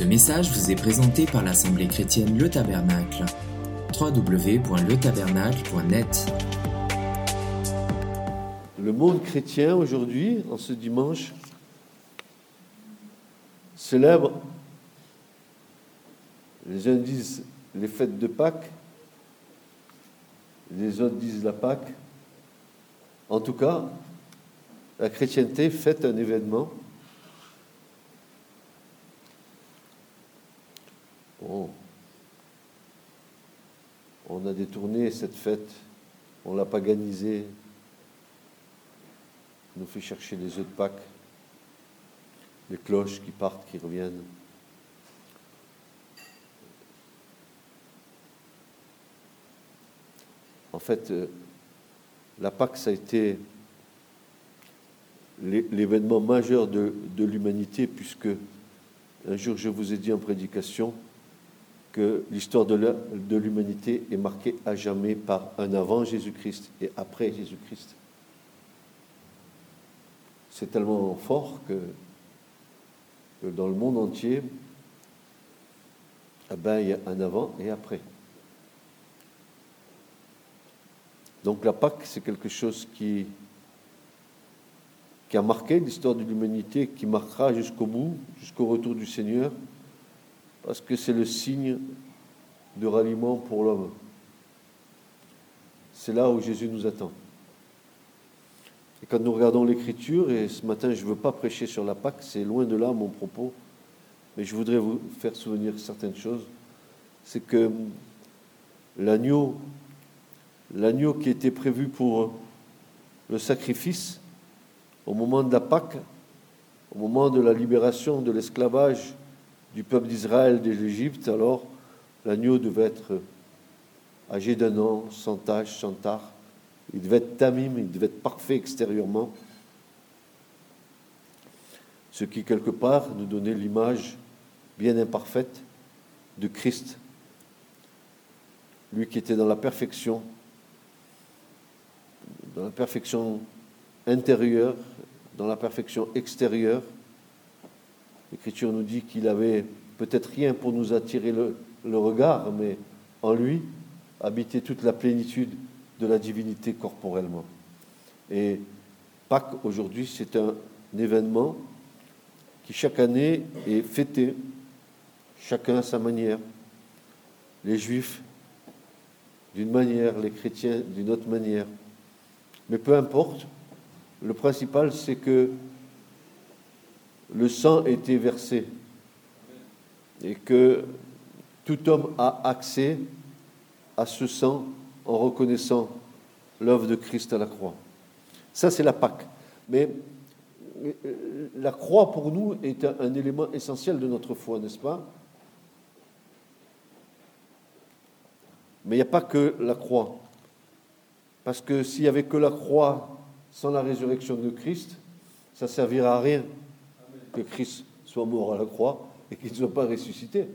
Ce message vous est présenté par l'Assemblée chrétienne Le Tabernacle. www.letabernacle.net Le monde chrétien aujourd'hui, en ce dimanche, célèbre, les uns disent les fêtes de Pâques, les autres disent la Pâque. En tout cas, la chrétienté fête un événement. Bon. On a détourné cette fête, on l'a paganisée, on nous fait chercher les œufs de Pâques, les cloches qui partent, qui reviennent. En fait, euh, la Pâque, ça a été l'événement majeur de, l'humanité, puisque un jour je vous ai dit en prédication que l'histoire de l'humanité est marquée à jamais par un avant Jésus-Christ et après Jésus-Christ. C'est tellement fort que, dans le monde entier, eh ben, il y a un avant et après. Donc la Pâque, c'est quelque chose qui, qui a marqué l'histoire de l'humanité, qui marquera jusqu'au bout, jusqu'au retour du Seigneur, parce que c'est le signe de ralliement pour l'homme. C'est là où Jésus nous attend. Et quand nous regardons l'Écriture, et ce matin je ne veux pas prêcher sur la Pâque, c'est loin de là mon propos, mais je voudrais vous faire souvenir certaines choses, c'est que l'agneau l'agneau qui était prévu pour le sacrifice au moment de la Pâque, au moment de la libération de l'esclavage du peuple d'Israël de l'Égypte, alors l'agneau devait être âgé d'un an, sans tache, sans tard. Il devait être tamim, il devait être parfait extérieurement. Ce qui, quelque part, nous donnait l'image bien imparfaite de Christ, lui qui était dans la perfection dans la perfection intérieure, dans la perfection extérieure. L'Écriture nous dit qu'il avait peut-être rien pour nous attirer le, regard, mais en lui habitait toute la plénitude de la divinité corporellement. Et Pâques, aujourd'hui, c'est un événement qui chaque année est fêté, chacun à sa manière. Les juifs d'une manière, les chrétiens d'une autre manière. Mais peu importe, le principal c'est que le sang été versé et que tout homme a accès à ce sang en reconnaissant l'œuvre de Christ à la croix. Ça, c'est la Pâque. Mais euh, la croix, pour nous, est un, élément essentiel de notre foi, n'est-ce pas? Mais il n'y a pas que la croix. Parce que s'il n'y avait que la croix sans la résurrection de Christ, ça ne servira à rien que Christ soit mort à la croix et qu'il ne soit pas ressuscité.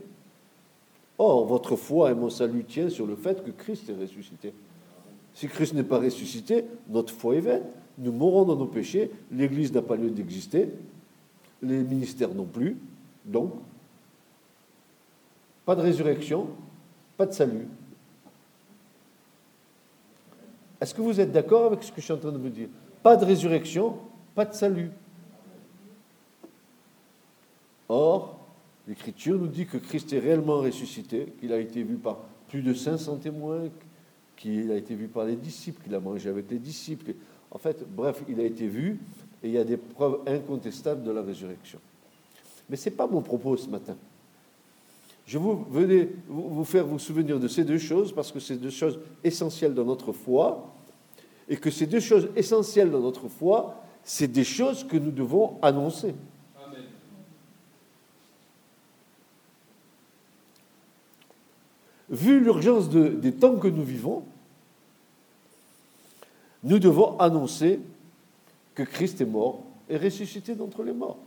Or, votre foi et mon salut tient sur le fait que Christ est ressuscité. Si Christ n'est pas ressuscité, notre foi est vaine. Nous mourrons dans nos péchés, l'Église n'a pas lieu d'exister, les ministères non plus. Donc, pas de résurrection, pas de salut. Est-ce que vous êtes d'accord avec ce que je suis en train de vous dire? Pas de résurrection, pas de salut. Or, l'Écriture nous dit que Christ est réellement ressuscité, qu'il a été vu par plus de 500 témoins, qu'il a été vu par les disciples, qu'il a mangé avec les disciples. En fait, bref, il a été vu et il y a des preuves incontestables de la résurrection. Mais ce n'est pas mon propos ce matin. Je vous venais vous faire vous souvenir de ces deux choses parce que c'est deux choses essentielles dans notre foi et que ces deux choses essentielles dans notre foi, c'est des choses que nous devons annoncer. Vu l'urgence des temps que nous vivons, nous devons annoncer que Christ est mort et ressuscité d'entre les morts.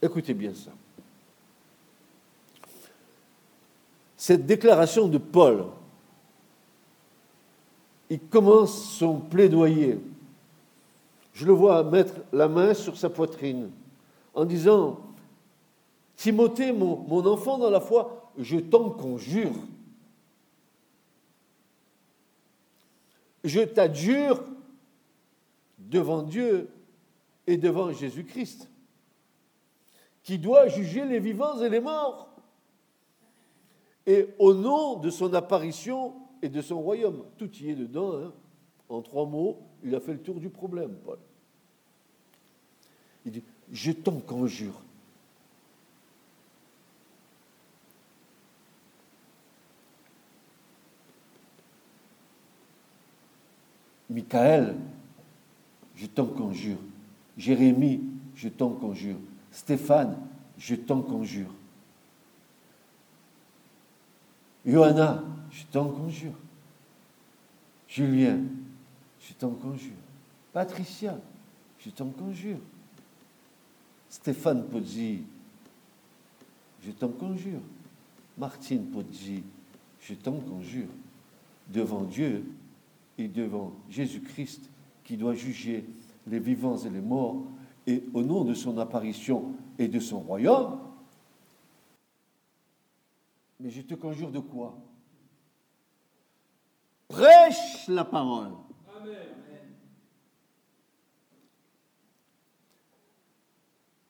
Écoutez bien ça. Cette déclaration de Paul, il commence son plaidoyer. Je le vois mettre la main sur sa poitrine, en disant, Timothée, mon, mon enfant dans la foi, je t'en conjure. Je t'adjure devant Dieu et devant Jésus-Christ, qui doit juger les vivants et les morts. Et au nom de son apparition et de son royaume, tout y est dedans, hein. en trois mots, il a fait le tour du problème, Paul. Il dit, je t'en conjure. Michael, je t'en conjure. Jérémie, je t'en conjure. Stéphane, je t'en conjure. Johanna, je t'en conjure. Julien, je t'en conjure. Patricia, je t'en conjure. Stéphane Pozzi, je t'en conjure. Martine Pozzi, je t'en conjure. Devant Dieu et devant Jésus-Christ qui doit juger les vivants et les morts, et au nom de son apparition et de son royaume. Mais je te conjure de quoi? Prêche la parole.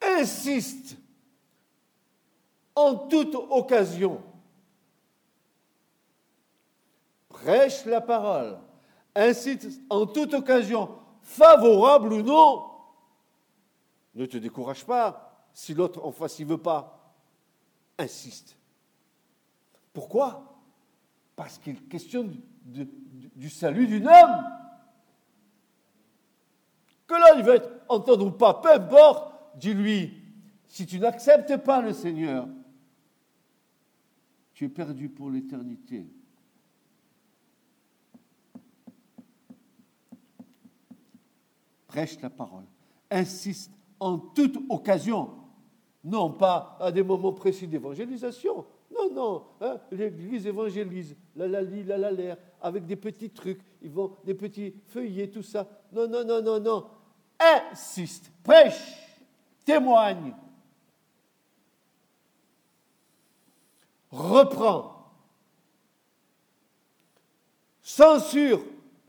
Insiste en toute occasion. Prêche la parole. Insiste en toute occasion favorable ou non, ne te décourage pas si l'autre en face ne veut pas. Insiste. Pourquoi? Parce qu'il questionne du salut d'une âme. Que il va être entendre ou pas, peu importe, dis-lui, si tu n'acceptes pas le Seigneur, tu es perdu pour l'éternité. Prêche la parole, insiste en toute occasion, non pas à des moments précis d'évangélisation, non, non, hein, l'Église évangélise, la la li, la la l'air, avec des petits trucs, ils vont des petits feuillets, tout ça. Non, non, non, non, non. Insiste, prêche, témoigne, reprend, censure.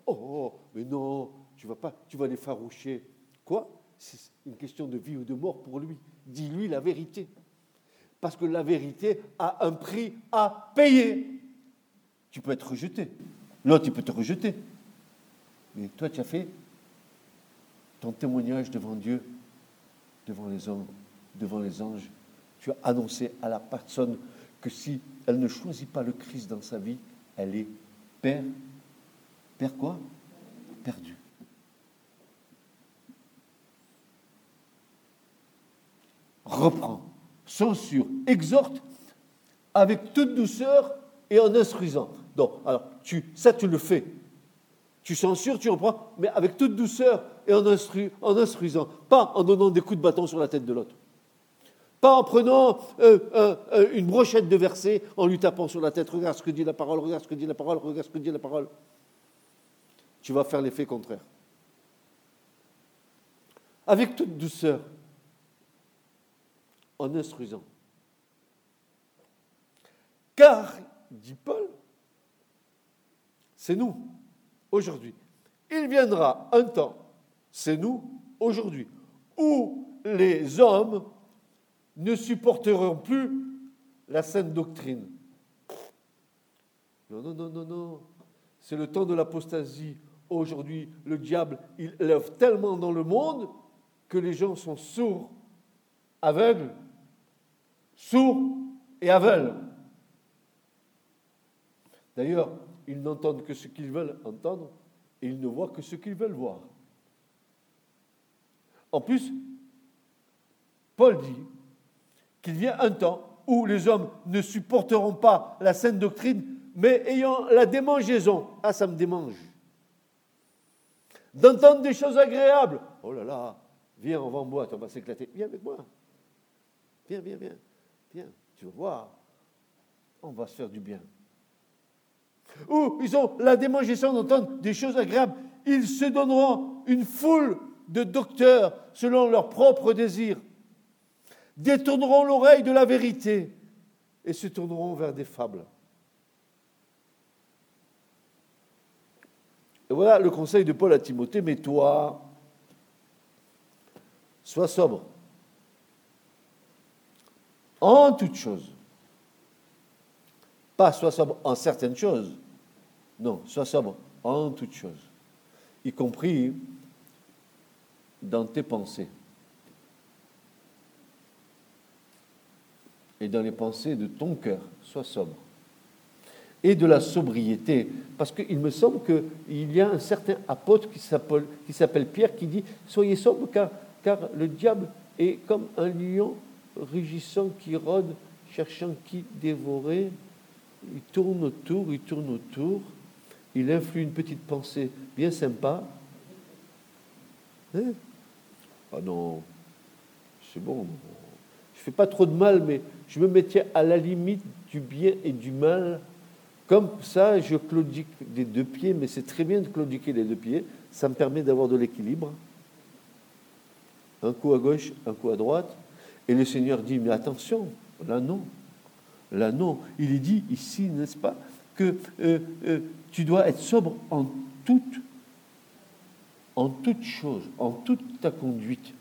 Oh, oh mais non, tu vas pas, tu vas les faroucher. Quoi? C'est une question de vie ou de mort pour lui. Dis-lui la vérité. Parce que la vérité a un prix à payer. Tu peux être rejeté. L'autre, il peut te rejeter. Mais toi, tu as fait ton témoignage devant Dieu, devant les hommes, devant les anges. Tu as annoncé à la personne que si elle ne choisit pas le Christ dans sa vie, elle est père. Père quoi? Perdue. Reprend, censure, exhorte avec toute douceur et en instruisant. Donc, alors, tu, ça, tu le fais. Tu censures, tu reprends, mais avec toute douceur et en, en instruisant. Pas en donnant des coups de bâton sur la tête de l'autre. Pas en prenant euh, euh, une brochette de versets, en lui tapant sur la tête. Regarde ce que dit la parole, regarde ce que dit la parole, regarde ce que dit la parole. Tu vas faire l'effet contraire. Avec toute douceur en instruisant. Car, dit Paul, c'est nous, aujourd'hui. Il viendra un temps, c'est nous, aujourd'hui, où les hommes ne supporteront plus la sainte doctrine. Non, non, non, non, non. C'est le temps de l'apostasie. Aujourd'hui, le diable, il lève tellement dans le monde que les gens sont sourds, aveugles, sourds et aveugles. D'ailleurs, ils n'entendent que ce qu'ils veulent entendre et ils ne voient que ce qu'ils veulent voir. En plus, Paul dit qu'il vient un temps où les hommes ne supporteront pas la sainte doctrine, mais ayant la démangeaison. Ah, ça me démange. D'entendre des choses agréables. Oh là là, viens, on va en boîte, on va s'éclater. Viens avec moi. Viens, viens, viens tu vas voir, on va se faire du bien. Ou ils ont la démangeaison d'entendre des choses agréables. Ils se donneront une foule de docteurs selon leurs propres désirs. détourneront l'oreille de la vérité et se tourneront vers des fables. Et voilà le conseil de Paul à Timothée, mais toi, sois sobre en toutes choses. Pas sois sobre en certaines choses. Non, sois sobre en toutes choses, y compris dans tes pensées et dans les pensées de ton cœur. Sois sobre. Et de la sobriété, parce qu'il me semble qu'il y a un certain apôtre qui s'appelle Pierre qui dit Soyez sobre car, car le diable est comme un lion rugissant qui rôde, cherchant qui dévorer. Il tourne autour, il tourne autour, il influe une petite pensée bien sympa. Hein? Ah non, c'est bon, je ne fais pas trop de mal, mais je me mettais à la limite du bien et du mal. Comme ça, je claudique des deux pieds, mais c'est très bien de claudiquer les deux pieds. Ça me permet d'avoir de l'équilibre. Un coup à gauche, un coup à droite. Et le Seigneur dit, mais attention, là non, là non. Il est dit ici, n'est-ce pas, que euh, euh, tu dois être sobre en toute, en chose, en toute ta conduite.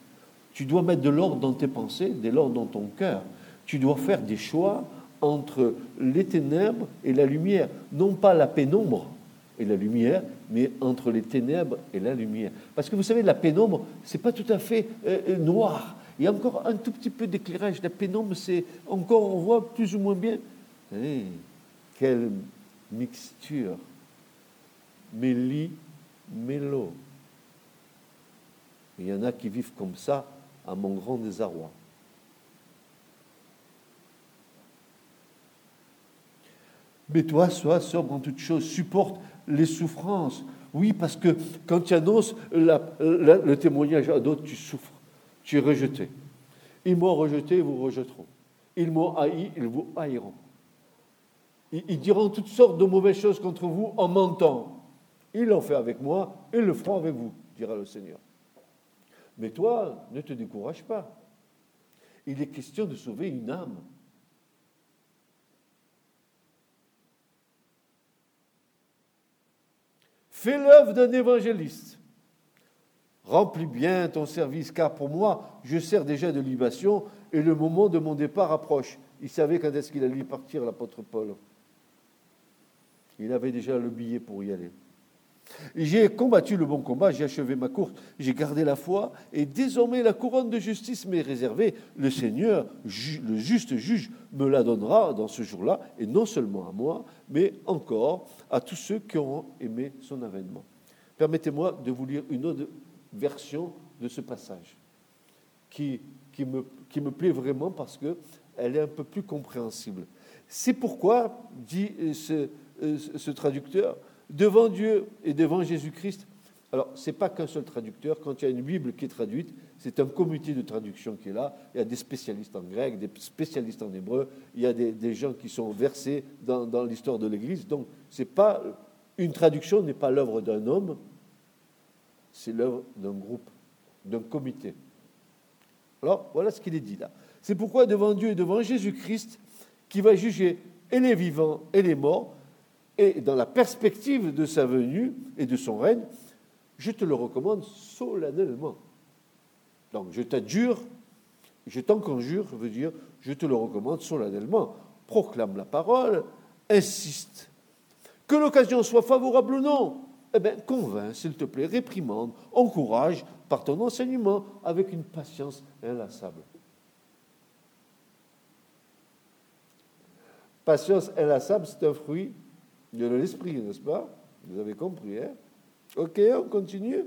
Tu dois mettre de l'ordre dans tes pensées, de l'ordre dans ton cœur. Tu dois faire des choix entre les ténèbres et la lumière, non pas la pénombre et la lumière, mais entre les ténèbres et la lumière. Parce que vous savez, la pénombre, c'est pas tout à fait euh, noir. Il y a encore un tout petit peu d'éclairage. La pénombre, c'est encore, on voit plus ou moins bien. Eh, quelle mixture. Méli, mélo. Il y en a qui vivent comme ça à mon grand désarroi. Mais toi, sois sobre en toutes choses, supporte les souffrances. Oui, parce que quand tu annonces le témoignage à d'autres, tu souffres. Tu es rejeté. Ils m'ont rejeté, ils vous rejetteront. Ils m'ont haï, ils vous haïront. Ils, diront toutes sortes de mauvaises choses contre vous en mentant. Ils l'ont fait avec moi, ils le feront avec vous, dira le Seigneur. Mais toi, ne te décourage pas. Il est question de sauver une âme. Fais l'œuvre d'un évangéliste. Remplis bien ton service, car pour moi, je sers déjà de libation et le moment de mon départ approche. Il savait quand est-ce qu'il allait partir, l'apôtre Paul. Il avait déjà le billet pour y aller. J'ai combattu le bon combat, j'ai achevé ma course, j'ai gardé la foi, et désormais la couronne de justice m'est réservée. Le Seigneur, le juste juge, me la donnera dans ce jour-là, et non seulement à moi, mais encore à tous ceux qui auront aimé son avènement. Permettez-moi de vous lire une autre version de ce passage qui, qui, me, qui me plaît vraiment parce qu'elle est un peu plus compréhensible. C'est pourquoi, dit ce, ce traducteur, devant Dieu et devant Jésus-Christ. Alors, ce n'est pas qu'un seul traducteur. Quand il y a une Bible qui est traduite, c'est un comité de traduction qui est là. Il y a des spécialistes en grec, des spécialistes en hébreu. Il y a des, gens qui sont versés dans, dans l'histoire de l'Église. Donc, pas une traduction n'est pas l'œuvre d'un homme, c'est l'œuvre d'un groupe, d'un comité. Alors, voilà ce qu'il est dit là. C'est pourquoi devant Dieu et devant Jésus-Christ, qui va juger et les vivants et les morts, et dans la perspective de sa venue et de son règne, je te le recommande solennellement. Donc, je t'adjure, je t'en conjure, je veux dire, je te le recommande solennellement. Proclame la parole, insiste. Que l'occasion soit favorable ou non, eh bien, convainc, s'il te plaît, réprimande, encourage par ton enseignement avec une patience inlassable. Patience inlassable, c'est un fruit de l'esprit, n'est-ce pas? Vous avez compris, hein? Ok, on continue.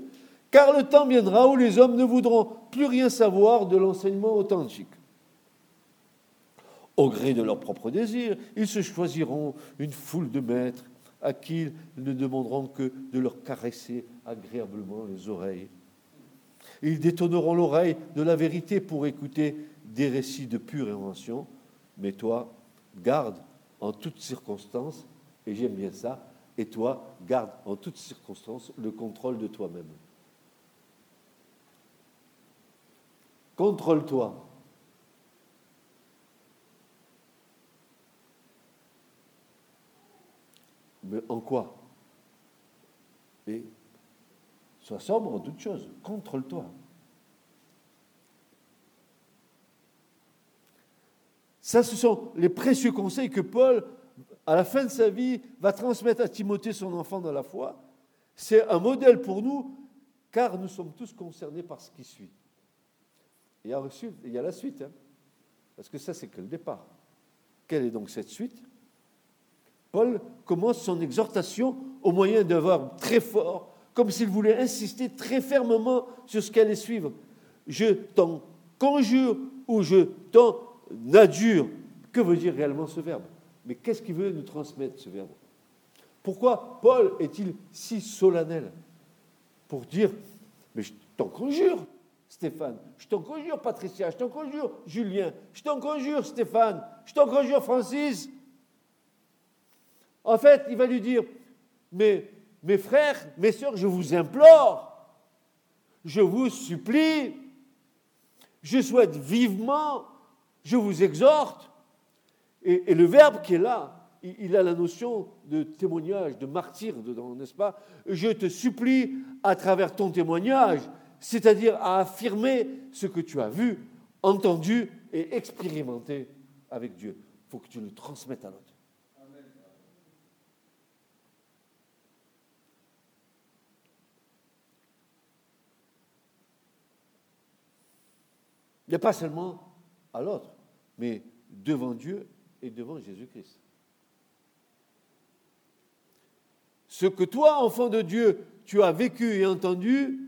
Car le temps viendra où les hommes ne voudront plus rien savoir de l'enseignement authentique. Au gré de leurs propres désirs, ils se choisiront une foule de maîtres à qui ils ne demanderont que de leur caresser agréablement les oreilles. Ils détonneront l'oreille de la vérité pour écouter des récits de pure invention. Mais toi, garde en toutes circonstances, et j'aime bien ça, et toi, garde en toutes circonstances le contrôle de toi-même. Contrôle-toi. Mais en quoi? Et sois sobre en toutes choses, contrôle-toi. Ça, ce sont les précieux conseils que Paul, à la fin de sa vie, va transmettre à Timothée, son enfant dans la foi. C'est un modèle pour nous, car nous sommes tous concernés par ce qui suit. A, il y a la suite, hein, parce que ça, c'est que le départ. Quelle est donc cette suite? Paul commence son exhortation au moyen d'un verbe très fort, comme s'il voulait insister très fermement sur ce qu'elle allait suivre. Je t'en conjure ou je t'en adjure. Que veut dire réellement ce verbe? Mais qu'est-ce qu'il veut nous transmettre, ce verbe? Pourquoi Paul est-il si solennel? Pour dire, mais je t'en conjure, Stéphane, je t'en conjure, Patricia, je t'en conjure, Julien, je t'en conjure, Stéphane, je t'en conjure, Francis. En fait, il va lui dire, mes frères, mes sœurs, je vous implore, je vous supplie, je souhaite vivement, je vous exhorte. Et, le verbe qui est là, il, a la notion de témoignage, de martyr dedans, n'est-ce pas? Je te supplie à travers ton témoignage, c'est-à-dire à affirmer ce que tu as vu, entendu et expérimenté avec Dieu. Il faut que tu le transmettes à l'autre. A pas seulement à l'autre, mais devant Dieu et devant Jésus-Christ. Ce que toi, enfant de Dieu, tu as vécu et entendu,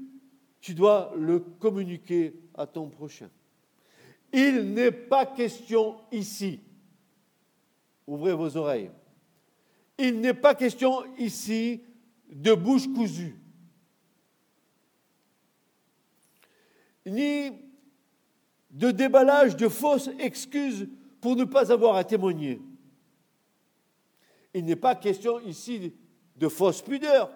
tu dois le communiquer à ton prochain. Il n'est pas question ici, ouvrez vos oreilles, il n'est pas question ici de bouche cousue, ni de déballage de fausses excuses pour ne pas avoir à témoigner. Il n'est pas question ici de fausse pudeur.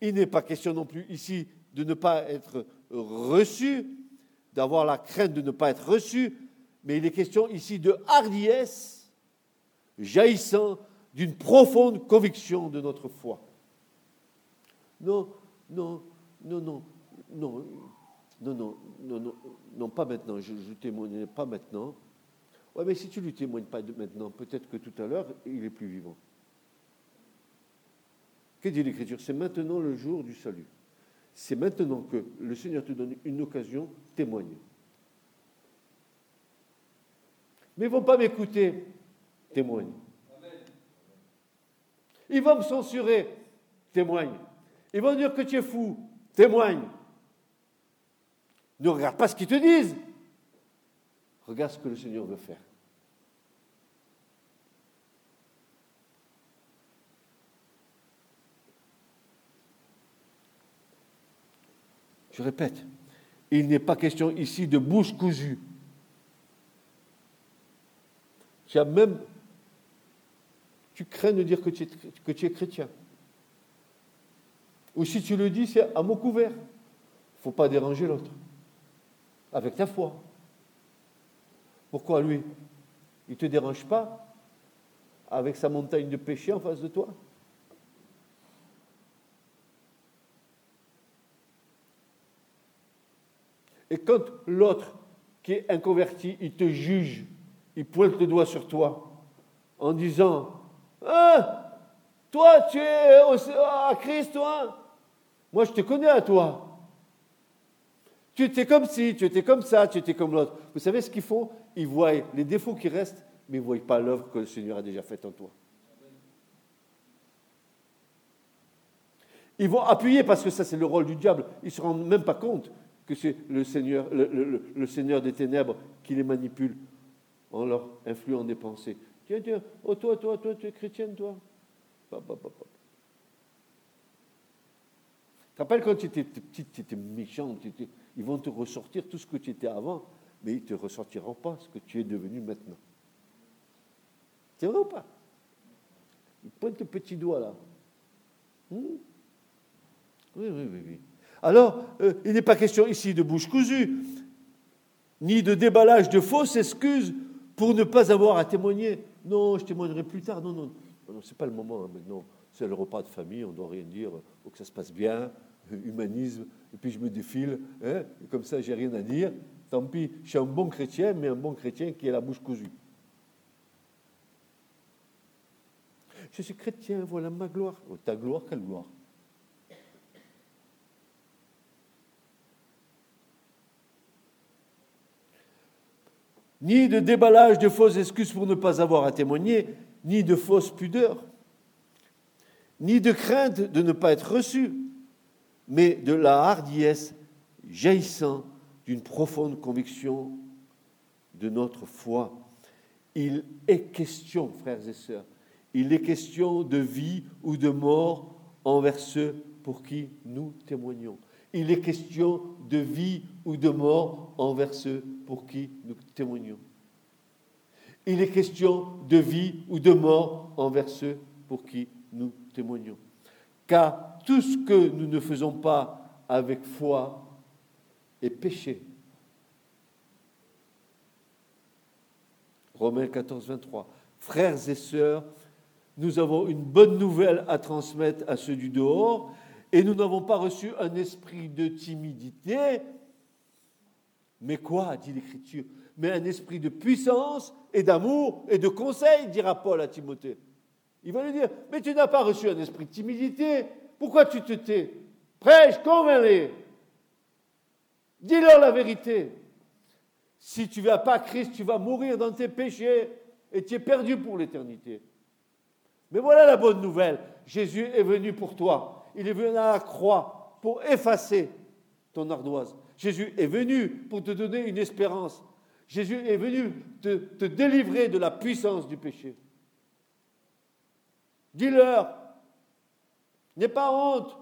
Il n'est pas question non plus ici de ne pas être reçu, d'avoir la crainte de ne pas être reçu, mais il est question ici de hardiesse jaillissant d'une profonde conviction de notre foi. Non, non, non, non, non, non, non, non, non, non pas maintenant, je ne témoignerai pas maintenant. Oui, mais si tu ne lui témoignes pas maintenant, peut-être que tout à l'heure, il est plus vivant. Que dit l'Écriture? C'est maintenant le jour du salut. C'est maintenant que le Seigneur te donne une occasion, témoigner. Mais ils ne vont pas m'écouter, témoigne. Ils vont me censurer, témoigne. Ils vont dire que tu es fou, témoigne. Ne regarde pas ce qu'ils te disent. Regarde ce que le Seigneur veut faire. Je répète, il n'est pas question ici de bouche cousue. Tu as même, tu crains de dire que tu es, que tu es chrétien. Ou si tu le dis, c'est à mot couvert. Il ne faut pas déranger l'autre avec ta foi. Pourquoi lui Il ne te dérange pas avec sa montagne de péché en face de toi? Et quand l'autre qui est inconverti, il te juge, il pointe le doigt sur toi en disant Ah, toi tu es à Christ, toi? Moi je te connais à toi. Tu étais comme ci, tu étais comme ça, tu étais comme l'autre. Vous savez ce qu'ils font Ils voient les défauts qui restent, mais ils ne voient pas l'œuvre que le Seigneur a déjà faite en toi. Ils vont appuyer parce que ça c'est le rôle du diable. Ils ne se rendent même pas compte que c'est le Seigneur, le, Seigneur des ténèbres qui les manipule en leur influant des pensées. Tiens, tiens, oh toi, toi, toi, tu es chrétienne, toi. Tu te rappelles quand tu étais petite, tu étais méchante, tu étais ils vont te ressortir tout ce que tu étais avant, mais ils ne te ressortiront pas ce que tu es devenu maintenant. C'est vrai ou pas? Ils pointent le petit doigt là. Hmm? Oui, oui, oui, oui. Alors, euh, il n'est pas question ici de bouche cousue, ni de déballage de fausses excuses pour ne pas avoir à témoigner. Non, je témoignerai plus tard. Non, non. Ce n'est pas le moment hein, maintenant. C'est le repas de famille, on ne doit rien dire. Il faut que ça se passe bien, humanisme. Et puis je me défile, hein, comme ça, j'ai rien à dire. Tant pis, je suis un bon chrétien, mais un bon chrétien qui a la bouche cousue. Je suis chrétien, voilà ma gloire. Oh, ta gloire, quelle gloire? Ni de déballage de fausses excuses pour ne pas avoir à témoigner, ni de fausses pudeurs, ni de crainte de ne pas être reçu, mais de la hardiesse jaillissant d'une profonde conviction de notre foi. Il est question, frères et sœurs, il est question de vie ou de mort envers ceux pour qui nous témoignons. Il est question de vie ou de mort envers ceux pour qui nous témoignons. Il est question de vie ou de mort envers ceux pour qui nous témoignons. Car tout ce que nous ne faisons pas avec foi est péché. Romains 14, 23. Frères et sœurs, nous avons une bonne nouvelle à transmettre à ceux du dehors, et nous n'avons pas reçu un esprit de timidité, mais quoi, dit l'Écriture? Mais un esprit de puissance et d'amour et de conseil, dira Paul à Timothée. Il va lui dire, mais tu n'as pas reçu un esprit de timidité, pourquoi tu te tais? Prêche, convainc-les. Dis-leur la vérité. Si tu ne vas pas à Christ, tu vas mourir dans tes péchés et tu es perdu pour l'éternité. Mais voilà la bonne nouvelle. Jésus est venu pour toi. Il est venu à la croix pour effacer ton ardoise. Jésus est venu pour te donner une espérance. Jésus est venu te, te délivrer de la puissance du péché. Dis-leur, n'aie pas honte.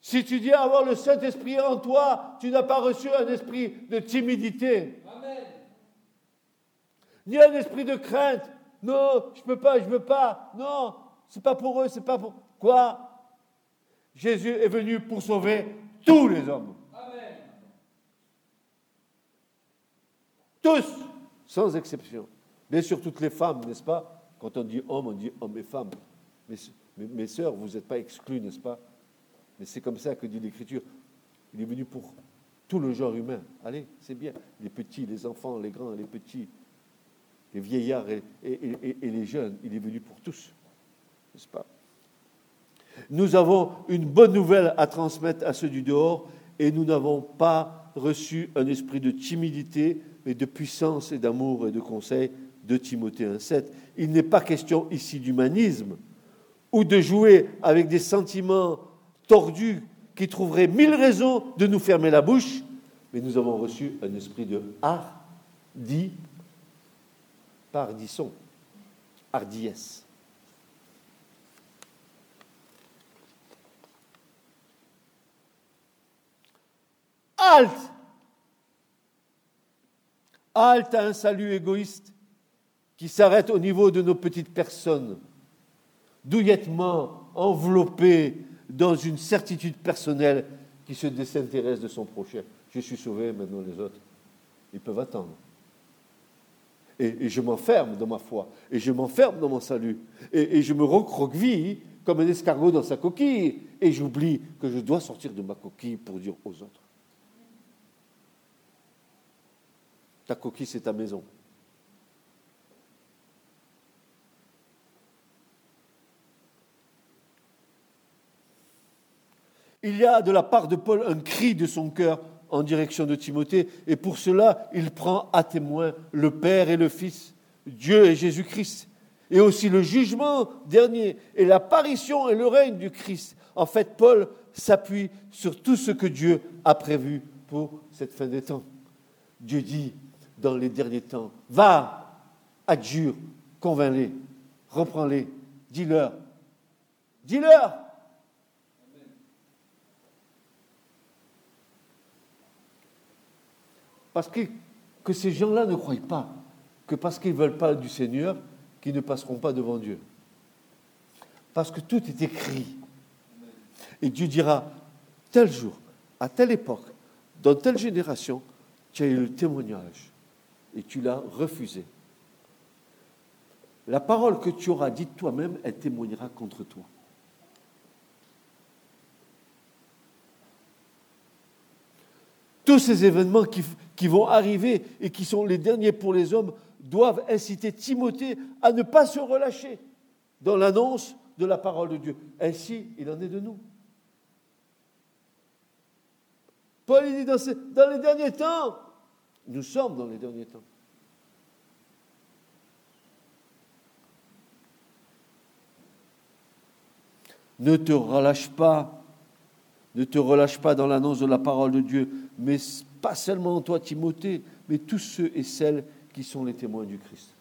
Si tu dis avoir le Saint-Esprit en toi, tu n'as pas reçu un esprit de timidité. Amen. Ni un esprit de crainte. Non, je ne peux pas, je ne veux pas. Non, c'est pas pour eux, c'est pas pour. Quoi? Jésus est venu pour sauver tous les hommes. Amen. Tous, sans exception. Bien sûr, toutes les femmes, n'est-ce pas Quand on dit homme, on dit homme et femme. Mais, mes sœurs, vous n'êtes pas exclus, n'est-ce pas? Mais c'est comme ça que dit l'Écriture. Il est venu pour tout le genre humain. Allez, c'est bien. Les petits, les enfants, les grands, les petits, les vieillards et, et les jeunes. Il est venu pour tous, n'est-ce pas? Nous avons une bonne nouvelle à transmettre à ceux du dehors et nous n'avons pas reçu un esprit de timidité, mais de puissance et d'amour et de conseil de Timothée 1,7. Il n'est pas question ici d'humanisme ou de jouer avec des sentiments tordus qui trouveraient mille raisons de nous fermer la bouche, mais nous avons reçu un esprit de hardi, pas hardisson, hardiesse. Halte Halte à un salut égoïste qui s'arrête au niveau de nos petites personnes, douillettement enveloppées dans une certitude personnelle qui se désintéresse de son prochain. Je suis sauvé, maintenant les autres, ils peuvent attendre. Et, je m'enferme dans ma foi, et je m'enferme dans mon salut, et, et je me recroqueville comme un escargot dans sa coquille, et j'oublie que je dois sortir de ma coquille pour dire aux autres. Ta coquille, c'est ta maison. Il y a de la part de Paul un cri de son cœur en direction de Timothée, et pour cela, il prend à témoin le Père et le Fils, Dieu et Jésus-Christ, et aussi le jugement dernier, et l'apparition et le règne du Christ. En fait, Paul s'appuie sur tout ce que Dieu a prévu pour cette fin des temps. Dieu dit dans les derniers temps, va, adjure, convainc-les, reprends-les, dis-leur, dis-leur, Parce que, ces gens-là ne croient pas que parce qu'ils ne veulent pas du Seigneur, qu'ils ne passeront pas devant Dieu. Parce que tout est écrit. Et Dieu dira, tel jour, à telle époque, dans telle génération, tu as eu le témoignage et tu l'as refusé. la parole que tu auras dite toi-même, elle témoignera contre toi. Tous ces événements qui, qui, vont arriver et qui sont les derniers pour les hommes doivent inciter Timothée à ne pas se relâcher dans l'annonce de la parole de Dieu. Ainsi, il en est de nous. Paul dit dans, dans les derniers temps, nous sommes dans les derniers temps. Ne te relâche pas, ne te relâche pas dans l'annonce de la parole de Dieu, mais pas seulement toi, Timothée, mais tous ceux et celles qui sont les témoins du Christ.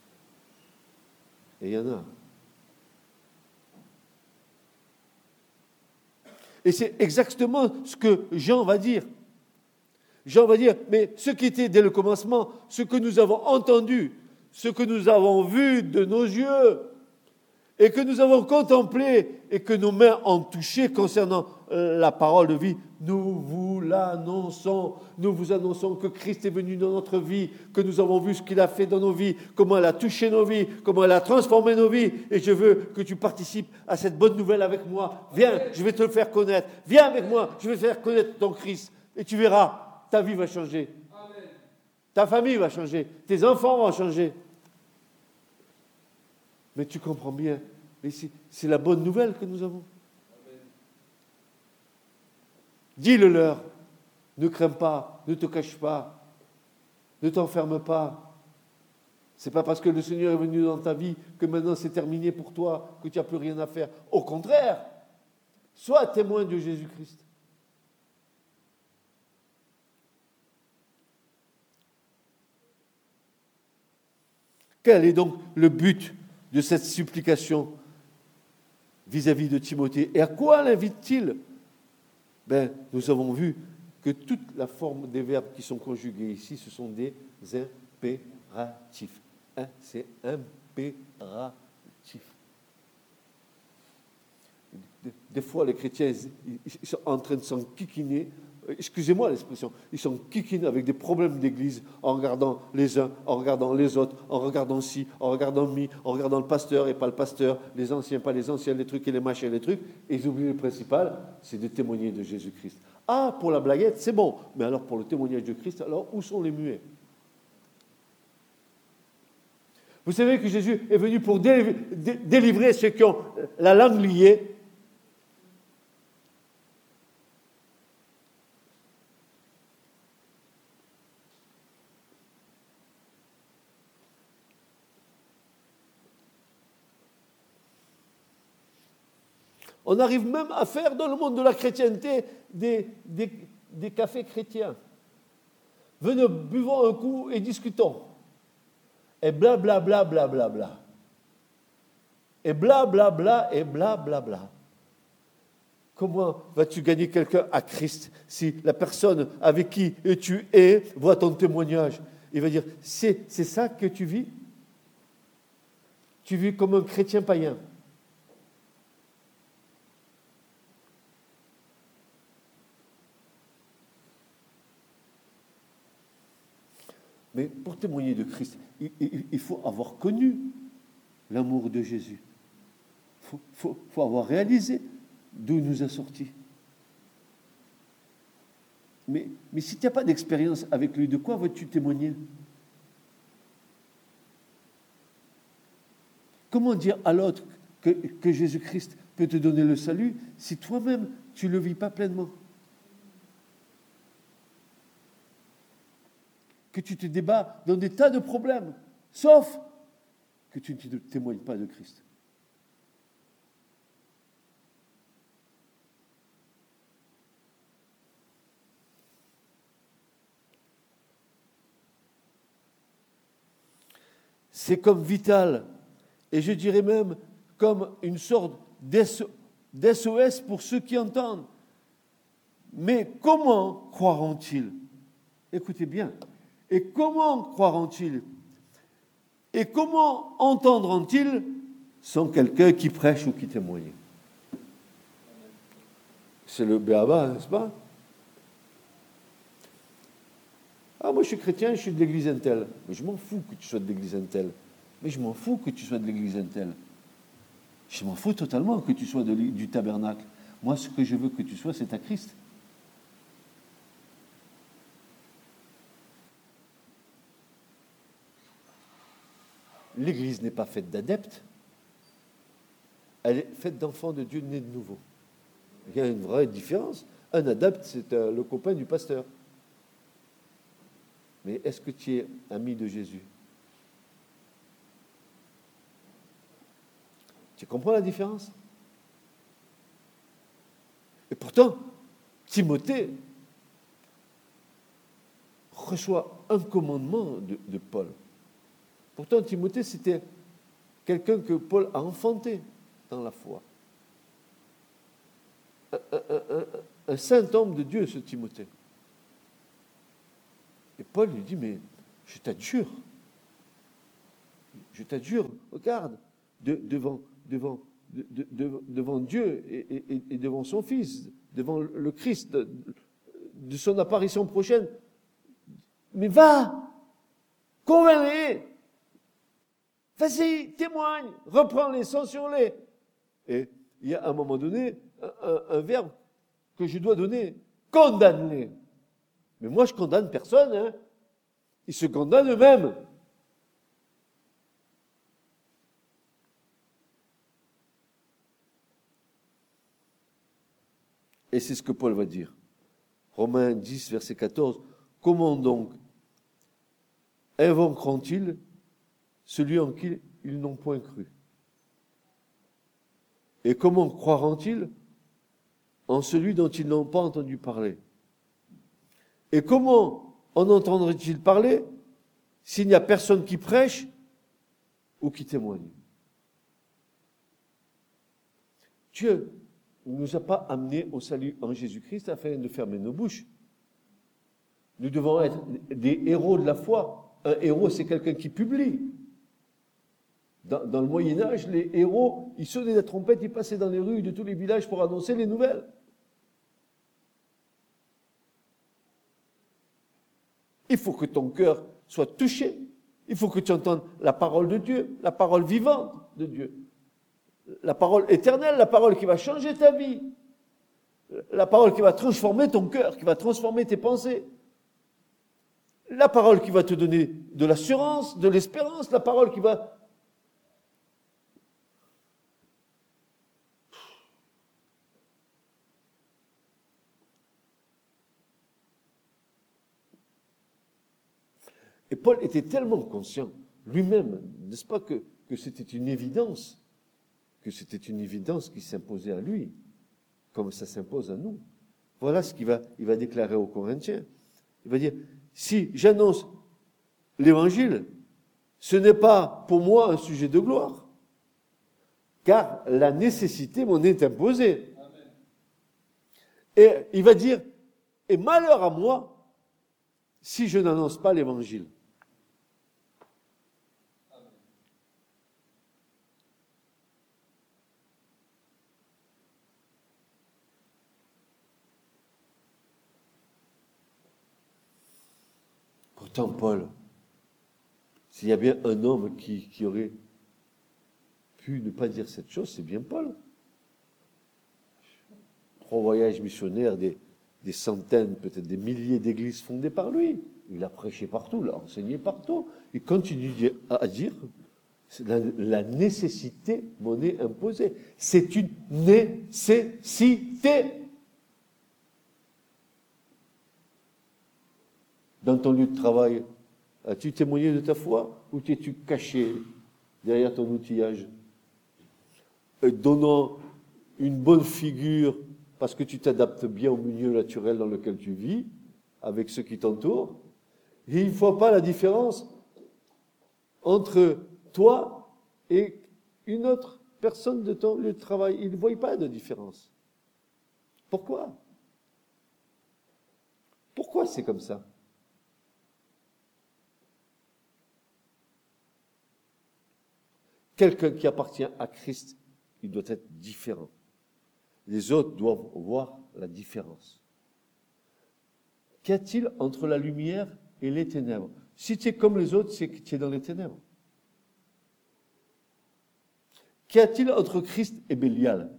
Et il y en a. Et c'est exactement ce que Jean va dire. Jean va dire, mais ce qui était dès le commencement, ce que nous avons entendu, ce que nous avons vu de nos yeux, et que nous avons contemplé, et que nos mains ont touché concernant la parole de vie, nous vous l'annonçons. Nous vous annonçons que Christ est venu dans notre vie, que nous avons vu ce qu'il a fait dans nos vies, comment il a touché nos vies, comment il a transformé nos vies. Et je veux que tu participes à cette bonne nouvelle avec moi. Viens, je vais te le faire connaître. Viens avec moi, je vais te faire connaître ton Christ. Et tu verras, ta vie va changer. Ta famille va changer. Tes enfants vont changer. Mais tu comprends bien. Mais c'est la bonne nouvelle que nous avons. Dis-le leur. Ne crains pas, ne te cache pas, ne t'enferme pas. C'est pas parce que le Seigneur est venu dans ta vie que maintenant c'est terminé pour toi, que tu n'as plus rien à faire. Au contraire, sois témoin de Jésus-Christ. Quel est donc le but de cette supplication vis-à-vis de Timothée? Et à quoi l'invite-t-il? Ben, Nous avons vu que toute la forme des verbes qui sont conjugués ici, ce sont des impératifs. Hein, c'est impératif. Des fois, les chrétiens, sont en train de s'enquiquiner excusez-moi l'expression, ils sont kikinés avec des problèmes d'église en regardant les uns, en regardant les autres, en regardant ci, en regardant mi, en regardant le pasteur et pas le pasteur, les anciens, pas les anciens, les trucs et les machins, les trucs. Et ils oublient le principal, c'est de témoigner de Jésus-Christ. Ah, pour la blaguette, c'est bon. Mais alors pour le témoignage de Christ, alors où sont les muets? Vous savez que Jésus est venu pour délivrer ceux qui ont la langue liée On arrive même à faire dans le monde de la chrétienté des, des, cafés chrétiens. Venez, buvons un coup et discutons. Et bla bla bla bla bla. Et bla bla bla et bla bla bla. Comment vas-tu gagner quelqu'un à Christ si la personne avec qui tu es voit ton témoignage? Il va dire, c'est ça que tu vis? Tu vis comme un chrétien païen. Mais pour témoigner de Christ, il, faut avoir connu l'amour de Jésus. Il faut, avoir réalisé d'où il nous a sortis. Mais, si tu n'as pas d'expérience avec lui, de quoi vas-tu témoigner? Comment dire à l'autre que Jésus-Christ peut te donner le salut si toi-même tu ne le vis pas pleinement? Que tu te débats dans des tas de problèmes, sauf que tu ne témoignes pas de Christ. C'est comme vital, et je dirais même comme une sorte d'SOS pour ceux qui entendent. Mais comment croiront-ils? Écoutez bien, et comment croiront-ils Et comment entendront-ils sans quelqu'un qui prêche ou qui témoigne C'est le béaba, n'est-ce pas Ah, moi je suis chrétien, je suis de l'église Intel. Mais je m'en fous que tu sois de l'église Intel. Mais je m'en fous que tu sois de l'église Intel. Je m'en fous totalement que tu sois du tabernacle. Moi, ce que je veux que tu sois, c'est à Christ. L'Église n'est pas faite d'adeptes, elle est faite d'enfants de Dieu nés de nouveau. Il y a une vraie différence. Un adepte, c'est euh, le copain du pasteur. Mais est-ce que tu es ami de Jésus? Tu comprends la différence? Et pourtant, Timothée reçoit un commandement de, Paul. Pourtant, Timothée, c'était quelqu'un que Paul a enfanté dans la foi. Un, saint homme de Dieu, ce Timothée. Et Paul lui dit, mais je t'adjure, je t'adjure, regarde, devant, devant, Dieu et, devant son Fils, devant le Christ, de, son apparition prochaine. Mais va, convainc-les, vas-y, témoigne, reprends-les, censure-les. Et il y a à un moment donné un, verbe que je dois donner, condamner. Mais moi, je condamne personne. Hein. Ils se condamnent eux-mêmes. Et c'est ce que Paul va dire. Romains 10, verset 14. Comment donc invoqueront-ils celui en qui ils n'ont point cru Et comment croiront-ils en celui dont ils n'ont pas entendu parler? Et comment en entendrait-il parler s'il n'y a personne qui prêche ou qui témoigne? Dieu ne nous a pas amenés au salut en Jésus-Christ afin de fermer nos bouches. Nous devons être des héros de la foi. Un héros, c'est quelqu'un qui publie. Dans, le Moyen Âge, les héros, ils sonnaient la trompette, ils passaient dans les rues de tous les villages pour annoncer les nouvelles. Il faut que ton cœur soit touché. Il faut que tu entendes la parole de Dieu, la parole vivante de Dieu la parole éternelle, la parole qui va changer ta vie, la parole qui va transformer ton cœur, qui va transformer tes pensées, la parole qui va te donner de l'assurance, de l'espérance, la parole qui va... Et Paul était tellement conscient lui-même, n'est-ce pas, que, que c'était une évidence que c'était une évidence qui s'imposait à lui, comme ça s'impose à nous. Voilà ce qu'il va, il va déclarer aux Corinthiens. Il va dire, si j'annonce l'évangile, ce n'est pas pour moi un sujet de gloire, car la nécessité m'en est imposée. Et il va dire, et malheur à moi si je n'annonce pas l'évangile. Pourtant, Paul, s'il y a bien un homme qui, aurait pu ne pas dire cette chose, c'est bien Paul. Trois voyages missionnaires, des, centaines, peut-être des milliers d'églises fondées par lui. Il a prêché partout, il a enseigné partout. Il continue à dire la, la nécessité est imposée. C'est une nécessité. Dans ton lieu de travail As-tu témoigné de ta foi ou t'es-tu caché derrière ton outillage Donnant une bonne figure parce que tu t'adaptes bien au milieu naturel dans lequel tu vis, avec ceux qui t'entourent. Et il ne voit pas la différence entre toi et une autre personne de ton lieu de travail. Il ne voit pas de différence. Pourquoi? Pourquoi c'est comme ça? Quelqu'un qui appartient à Christ, il doit être différent. Les autres doivent voir la différence. Qu'y a-t-il entre la lumière et les ténèbres? Si tu es comme les autres, c'est que tu es dans les ténèbres. Qu'y a-t-il entre Christ et Bélial?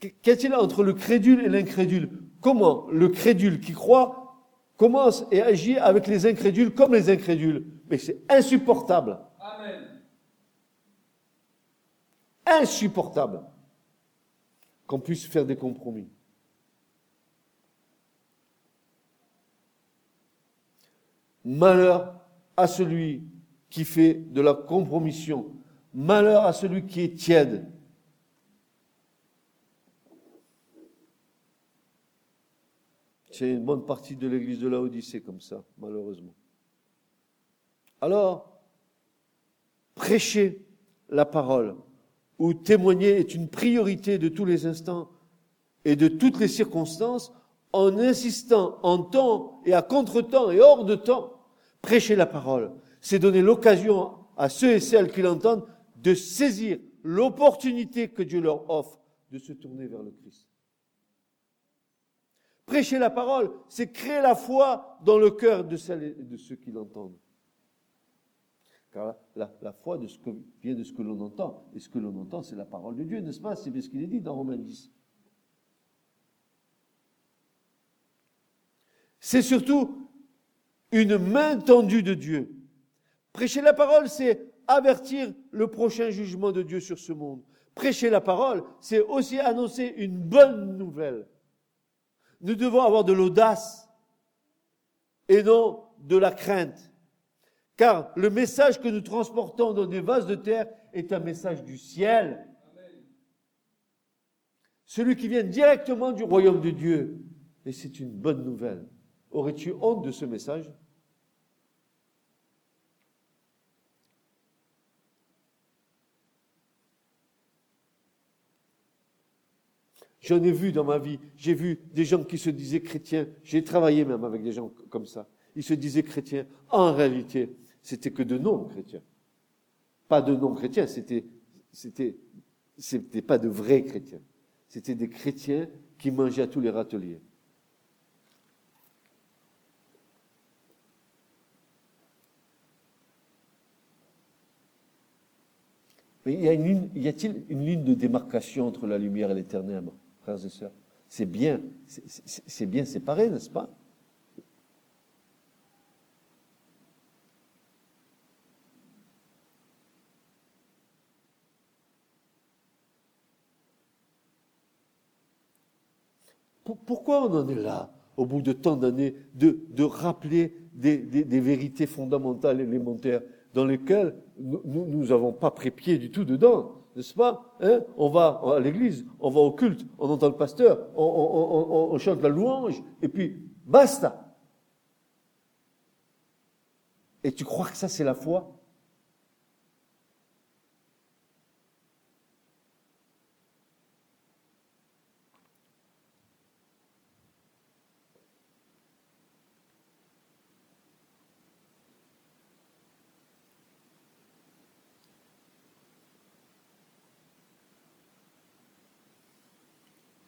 Qu'y a-t-il entre le crédule et l'incrédule? Comment le crédule qui croit commence et agit avec les incrédules comme les incrédules? Mais c'est insupportable. Amen. Insupportable qu'on puisse faire des compromis. Malheur à celui qui fait de la compromission. Malheur à celui qui est tiède. C'est une bonne partie de l'église de la Odyssée comme ça, malheureusement. Alors, prêcher la parole ou témoigner est une priorité de tous les instants et de toutes les circonstances en insistant en temps et à contre-temps et hors de temps. Prêcher la parole, c'est donner l'occasion à ceux et celles qui l'entendent de saisir l'opportunité que Dieu leur offre de se tourner vers le Christ. Prêcher la parole, c'est créer la foi dans le cœur de celles et de ceux qui l'entendent. Car la, foi vient de ce que l'on entend. Et ce que l'on entend, c'est la parole de Dieu, n'est-ce pas? C'est ce qu'il est dit dans Romains 10. C'est surtout une main tendue de Dieu. Prêcher la parole, c'est avertir le prochain jugement de Dieu sur ce monde. Prêcher la parole, c'est aussi annoncer une bonne nouvelle. Nous devons avoir de l'audace et non de la crainte. Car le message que nous transportons dans des vases de terre est un message du ciel. Celui qui vient directement du royaume de Dieu. Et c'est une bonne nouvelle. Aurais-tu honte de ce message? J'en ai vu dans ma vie. J'ai vu des gens qui se disaient chrétiens. J'ai travaillé même avec des gens comme ça. Ils se disaient chrétiens. En réalité, c'était que de non-chrétiens. Pas de non-chrétiens, c'était, pas de vrais chrétiens. C'était des chrétiens qui mangeaient à tous les râteliers. Mais y, a-t-il une ligne de démarcation entre la lumière et ténèbres frères et sœurs? C'est bien, c'est bien séparé, n'est-ce pas? Pourquoi on en est là, au bout de tant d'années, de, de rappeler des, des, des, vérités fondamentales élémentaires dans lesquelles nous n'avons pas pris pied du tout dedans n'est-ce pas hein? On va à l'église, on va au culte, on entend le pasteur, on, on, on, chante la louange, et puis basta. Et tu crois que ça c'est la foi?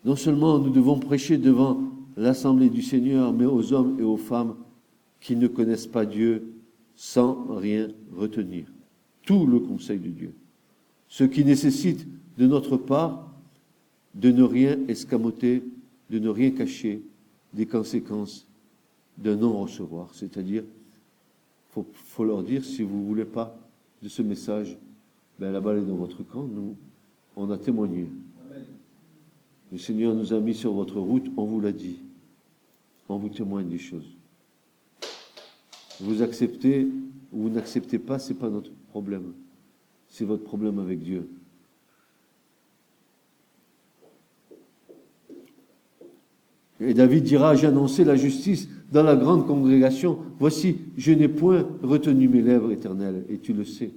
Non seulement nous devons prêcher devant l'assemblée du Seigneur, mais aux hommes et aux femmes qui ne connaissent pas Dieu sans rien retenir. Tout le conseil de Dieu. Ce qui nécessite de notre part de ne rien escamoter, de ne rien cacher des conséquences de non-recevoir. C'est-à-dire, il faut, leur dire, si vous ne voulez pas de ce message, ben la balle est dans votre camp, nous, on a témoigné. Le Seigneur nous a mis sur votre route, on vous l'a dit. On vous témoigne des choses. Vous acceptez ou vous n'acceptez pas, ce n'est pas notre problème. C'est votre problème avec Dieu. Et David dira, j'ai annoncé la justice dans la grande congrégation. Voici, je n'ai point retenu mes lèvres éternelles, et tu le sais.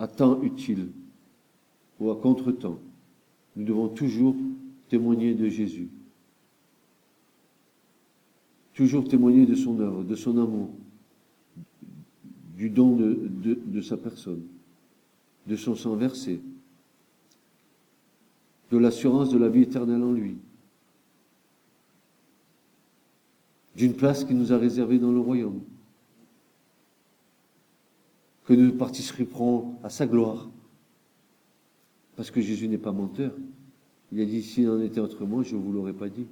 À temps utile ou à contre-temps, nous devons toujours témoigner de Jésus. Toujours témoigner de son œuvre, de son amour, du don de, sa personne, de son sang versé, de l'assurance de la vie éternelle en lui, d'une place qui nous a réservée dans le royaume. Que nous participerons à sa gloire. Parce que Jésus n'est pas menteur. Il a dit, s'il en était autrement, je ne vous l'aurais pas dit.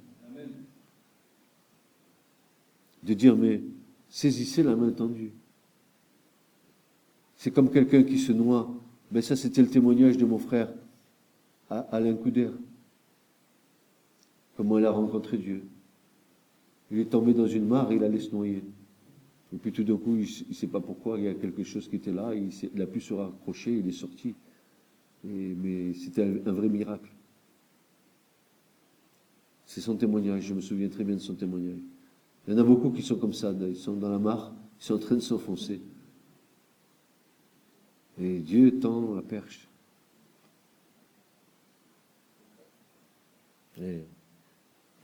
De dire, mais saisissez la main tendue. C'est comme quelqu'un qui se noie. Ben ça, c'était le témoignage de mon frère, Alain Couder. Comment il a rencontré Dieu. Il est tombé dans une mare, il allait se noyer. Et puis tout d'un coup, il ne sait pas pourquoi, il y a quelque chose qui était là, il, a pu se raccrocher, il est sorti. mais c'était un, vrai miracle. C'est son témoignage, je me souviens très bien de son témoignage. Il y en a beaucoup qui sont comme ça, ils sont dans la mare, ils sont en train de s'enfoncer. Et Dieu tend la perche. Et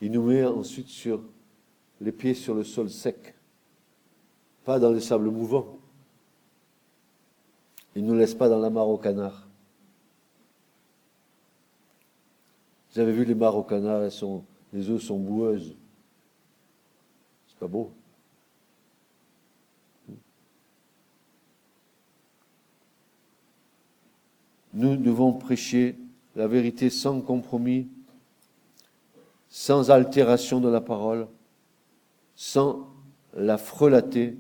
il nous met ensuite sur les pieds sur le sol sec, pas dans les sables mouvants. Il ne nous laisse pas dans la mare au canard. Vous avez vu les mares les eaux sont boueuses. C'est pas beau. Nous devons prêcher la vérité sans compromis, sans altération de la parole, sans la frelater,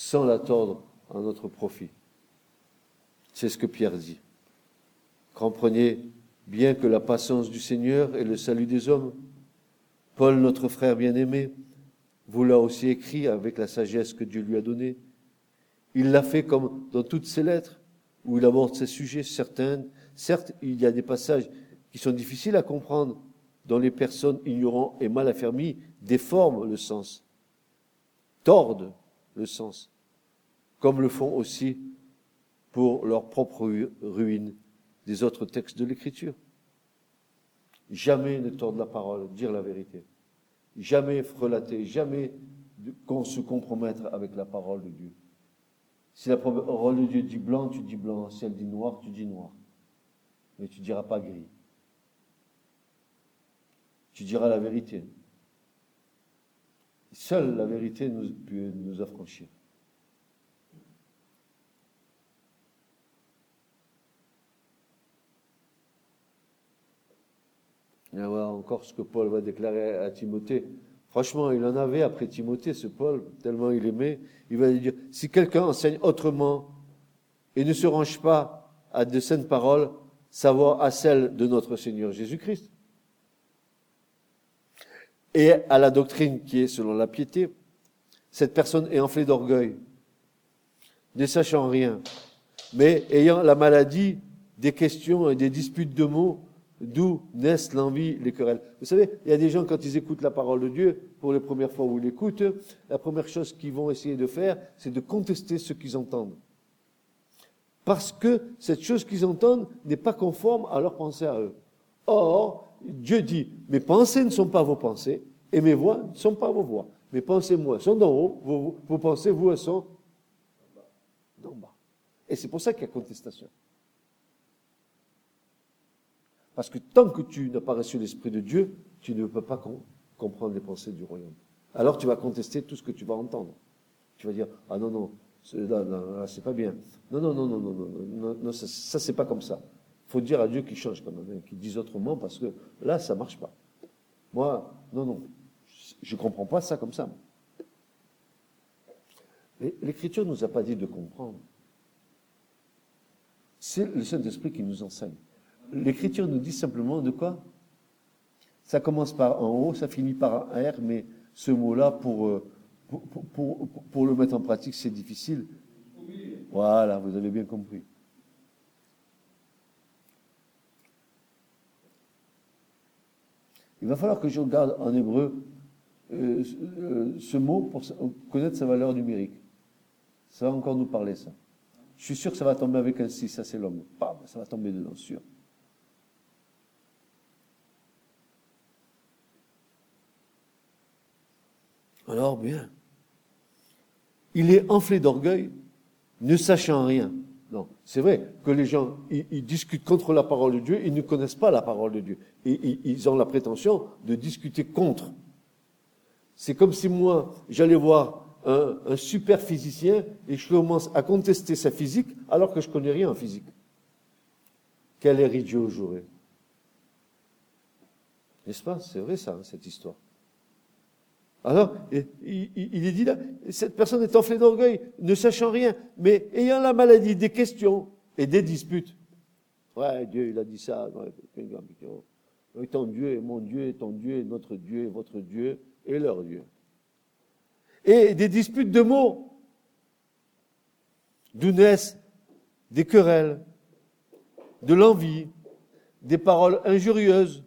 sans la tordre à notre profit. C'est ce que Pierre dit. Comprenez bien que la patience du Seigneur est le salut des hommes. Paul, notre frère bien-aimé, vous l'a aussi écrit avec la sagesse que Dieu lui a donnée. Il l'a fait comme dans toutes ses lettres où il aborde ces sujets. Certains, certes, il y a des passages qui sont difficiles à comprendre, dont les personnes ignorantes et mal affermies déforment le sens, tordent sens, comme le font aussi pour leur propre ruine des autres textes de l'Écriture. Jamais ne tordre la parole, dire la vérité. Jamais frelater, jamais se compromettre avec la parole de Dieu. Si la parole de Dieu dit blanc, tu dis blanc. Si elle dit noir, tu dis noir. Mais tu diras pas gris. Tu diras la vérité. Seule la vérité nous peut nous affranchir. Voir encore ce que Paul va déclarer à Timothée. Franchement, il en avait après Timothée, ce Paul, tellement il aimait. Il va dire, si quelqu'un enseigne autrement et ne se range pas à de saintes paroles, savoir à celles de notre Seigneur Jésus-Christ et à la doctrine qui est selon la piété, cette personne est enflée d'orgueil, ne sachant rien, mais ayant la maladie des questions et des disputes de mots D'où naissent l'envie, les querelles. Vous savez, il y a des gens, quand ils écoutent la parole de Dieu, pour les premières fois où ils l'écoutent, la première chose qu'ils vont essayer de faire, c'est de contester ce qu'ils entendent. Parce que cette chose qu'ils entendent n'est pas conforme à leur pensée à eux. Or, Dieu dit, mes pensées ne sont pas vos pensées, et mes voix ne sont pas vos voix. Mes pensées, moi, sont d'en haut, vos, vos pensées, vous, elles sont d'en bas. Et c'est pour ça qu'il y a contestation. Parce que tant que tu n'as pas reçu l'Esprit de Dieu, tu ne peux pas comprendre les pensées du royaume. Alors tu vas contester tout ce que tu vas entendre. Tu vas dire, ah non, non, là, c'est pas bien. Non, non, non, non, non, non, non, ça, ça c'est pas comme ça. Il faut dire à Dieu qu'il change quand même, hein, qu'il dise autrement, parce que là, ça marche pas. Moi, non, non, je ne comprends pas ça comme ça. L'Écriture ne nous a pas dit de comprendre. C'est le Saint-Esprit qui nous enseigne l'Écriture nous dit simplement de quoi? Ça commence par en haut, ça finit par un R, mais ce mot-là, euh, pour, le mettre en pratique, c'est difficile. Voilà, vous avez bien compris. Il va falloir que je regarde en hébreu euh, euh, ce mot pour connaître sa valeur numérique. Ça va encore nous parler, ça. Je suis sûr que ça va tomber avec un 6, ça c'est l'homme. Ça va tomber dedans, sûr. Alors bien. Il est enflé d'orgueil, ne sachant rien. Non, c'est vrai que les gens, ils, discutent contre la parole de Dieu, ils ne connaissent pas la parole de Dieu. Et ils ont la prétention de discuter contre. C'est comme si moi, j'allais voir un, super physicien et je commence à contester sa physique alors que je connais rien en physique. Quel héritier j'aurais N'est-ce pas? C'est vrai ça, hein, cette histoire. Alors, il, est dit là, cette personne est enflée d'orgueil, ne sachant rien, mais ayant la maladie des questions et des disputes. Ouais, Dieu, il a dit ça. Ouais, ton Dieu est mon Dieu, ton Dieu est notre Dieu, votre Dieu et leur Dieu. Et des disputes de mots, d'où des querelles, de l'envie, des paroles injurieuses.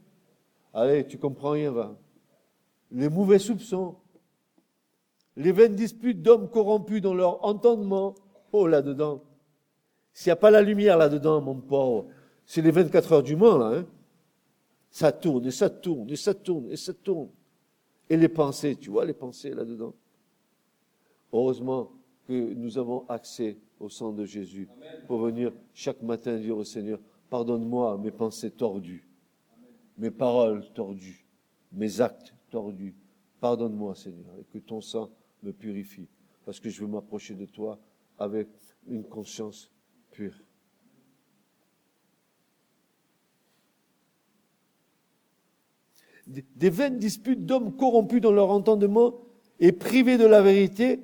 Allez, tu comprends rien, va. Les mauvais soupçons, les vaines disputes d'hommes corrompus dans leur entendement. Oh, là-dedans. S'il n'y a pas la lumière là-dedans, mon pauvre, c'est les 24 heures du Mans, là. Hein. Ça tourne, et ça tourne, et ça tourne, et ça tourne. Et les pensées, tu vois les pensées là-dedans. Heureusement que nous avons accès au sang de Jésus pour venir chaque matin dire au Seigneur, pardonne-moi mes pensées tordues, mes paroles tordues, mes actes tordus. Pardonne-moi Seigneur et que ton sang me purifie parce que je veux m'approcher de toi avec une conscience pure. Des vaines disputes d'hommes corrompus dans leur entendement et privés de la vérité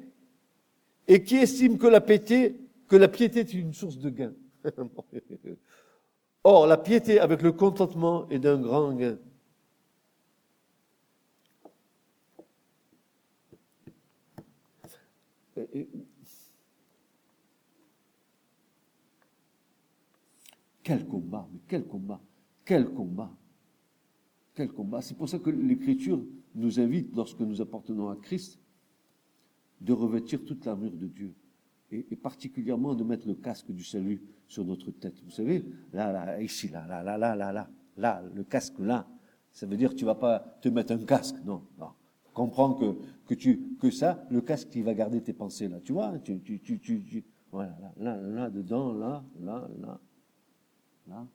et qui estiment que la piété, que la piété est une source de gain. Or, la piété avec le contentement est d'un grand gain. Quel combat, quel combat, quel combat, quel combat. C'est pour ça que l'Écriture nous invite, lorsque nous appartenons à Christ, de revêtir toute l'armure de Dieu. Et, particulièrement de mettre le casque du salut sur notre tête. Vous savez, là, là, ici, là, là, là, là, là, là, là, le casque là, ça veut dire que tu vas pas te mettre un casque, non, non. Comprends que, que tu, que ça, le casque, il va garder tes pensées là, tu vois, tu, tu, tu, tu, voilà, là, là, là, dedans, là, là, là, là.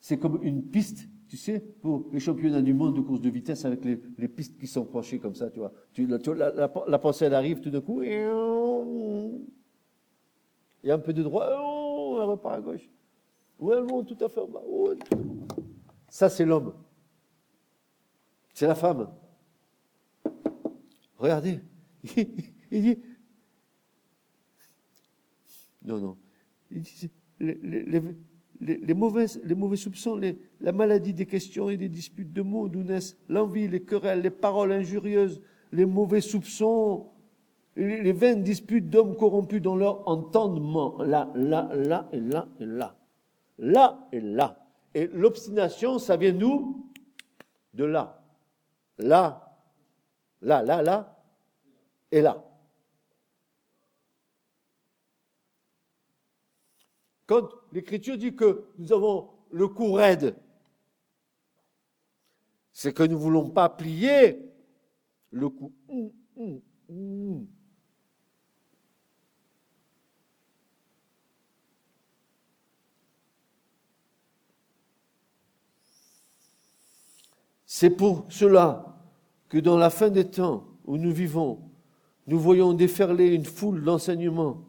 C'est comme une piste tu sais, pour les championnats du monde de course de vitesse avec les, pistes qui sont penchées comme ça, tu vois. La, pensée, elle arrive tout d'un coup, et il y a un peu de droit, elle repart à gauche. Ou elle monte tout à fait en bas. Ça, c'est l'homme. C'est la femme. Regardez. Il dit, non, non. Il dit, les, les mauvais soupçons, les, la maladie des questions et des disputes de mots, d'où naissent l'envie, les querelles, les paroles injurieuses, les mauvais soupçons, les, les vaines disputes d'hommes corrompus dans leur entendement. Là, là, là, et là, et là. Là et là. Et l'obstination, ça vient d'où? De là. Là, là, là, là, et là. Quand l'Écriture dit que nous avons le cou raide, c'est que nous ne voulons pas plier le cou. C'est pour cela que dans la fin des temps où nous vivons, nous voyons déferler une foule d'enseignements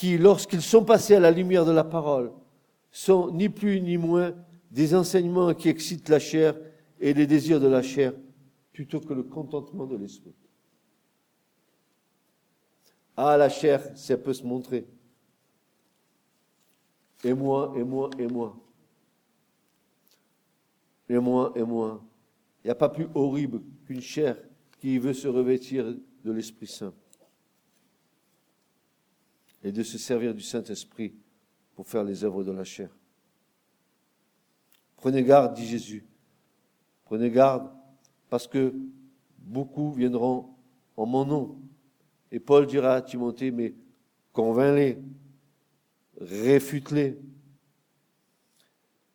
qui, lorsqu'ils sont passés à la lumière de la parole, sont ni plus ni moins des enseignements qui excitent la chair et les désirs de la chair, plutôt que le contentement de l'esprit. Ah, la chair, ça peut se montrer. Et moi, et moi, et moi. Et moi, et moi. Il n'y a pas plus horrible qu'une chair qui veut se revêtir de l'Esprit Saint et de se servir du Saint-Esprit pour faire les œuvres de la chair. Prenez garde, dit Jésus. Prenez garde parce que beaucoup viendront en mon nom. Et Paul dira à Timothée, mais convainc-les, réfute-les.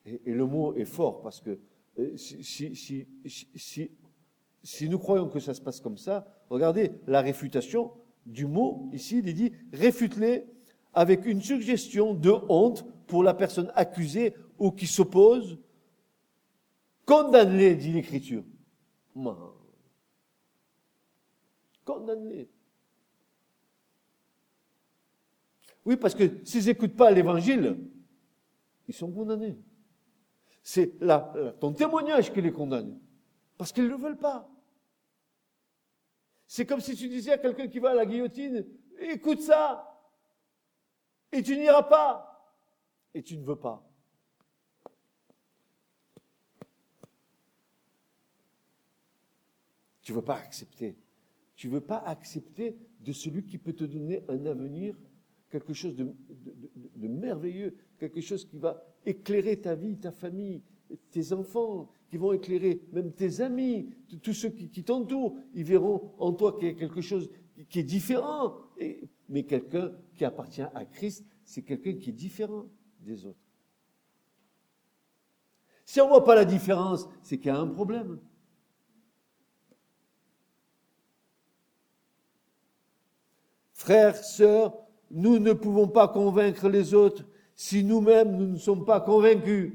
Et, le mot est fort parce que euh, si, si, si, si, nous croyons que ça se passe comme ça, regardez, la réfutation du mot, ici, il dit, réfute-les avec une suggestion de honte pour la personne accusée ou qui s'oppose Condamne-les, dit l'Écriture. condamnés. Oui, parce que s'ils n'écoutent pas l'évangile, ils sont condamnés. C'est ton témoignage qui les condamne. Parce qu'ils ne le veulent pas. C'est comme si tu disais à quelqu'un qui va à la guillotine, écoute ça, et tu n'iras pas, et tu ne veux pas. Tu ne veux pas accepter. Tu ne veux pas accepter de celui qui peut te donner un avenir, quelque chose de, merveilleux, quelque chose qui va éclairer ta vie, ta famille, tes enfants, qui vont éclairer même tes amis, tous ceux qui, t'entourent. Ils verront en toi quelque chose qui est différent. mais quelqu'un qui appartient à Christ, c'est quelqu'un qui est différent des autres. Si on ne voit pas la différence, c'est qu'il y a un problème. Frères, sœurs, nous ne pouvons pas convaincre les autres si nous-mêmes nous ne sommes pas convaincus.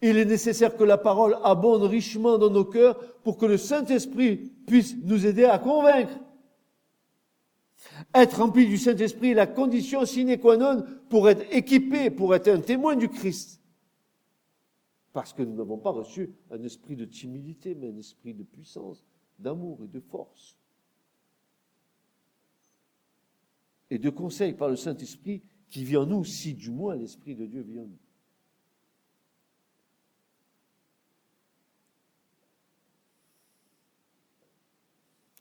Il est nécessaire que la parole abonde richement dans nos cœurs pour que le Saint-Esprit puisse nous aider à convaincre. Être rempli du Saint-Esprit est la condition sine qua non pour être équipé, pour être un témoin du Christ. Parce que nous n'avons pas reçu un esprit de timidité, mais un esprit de puissance, d'amour et de force. et de conseils par le Saint-Esprit qui vit en nous, si du moins l'Esprit de Dieu vit en nous.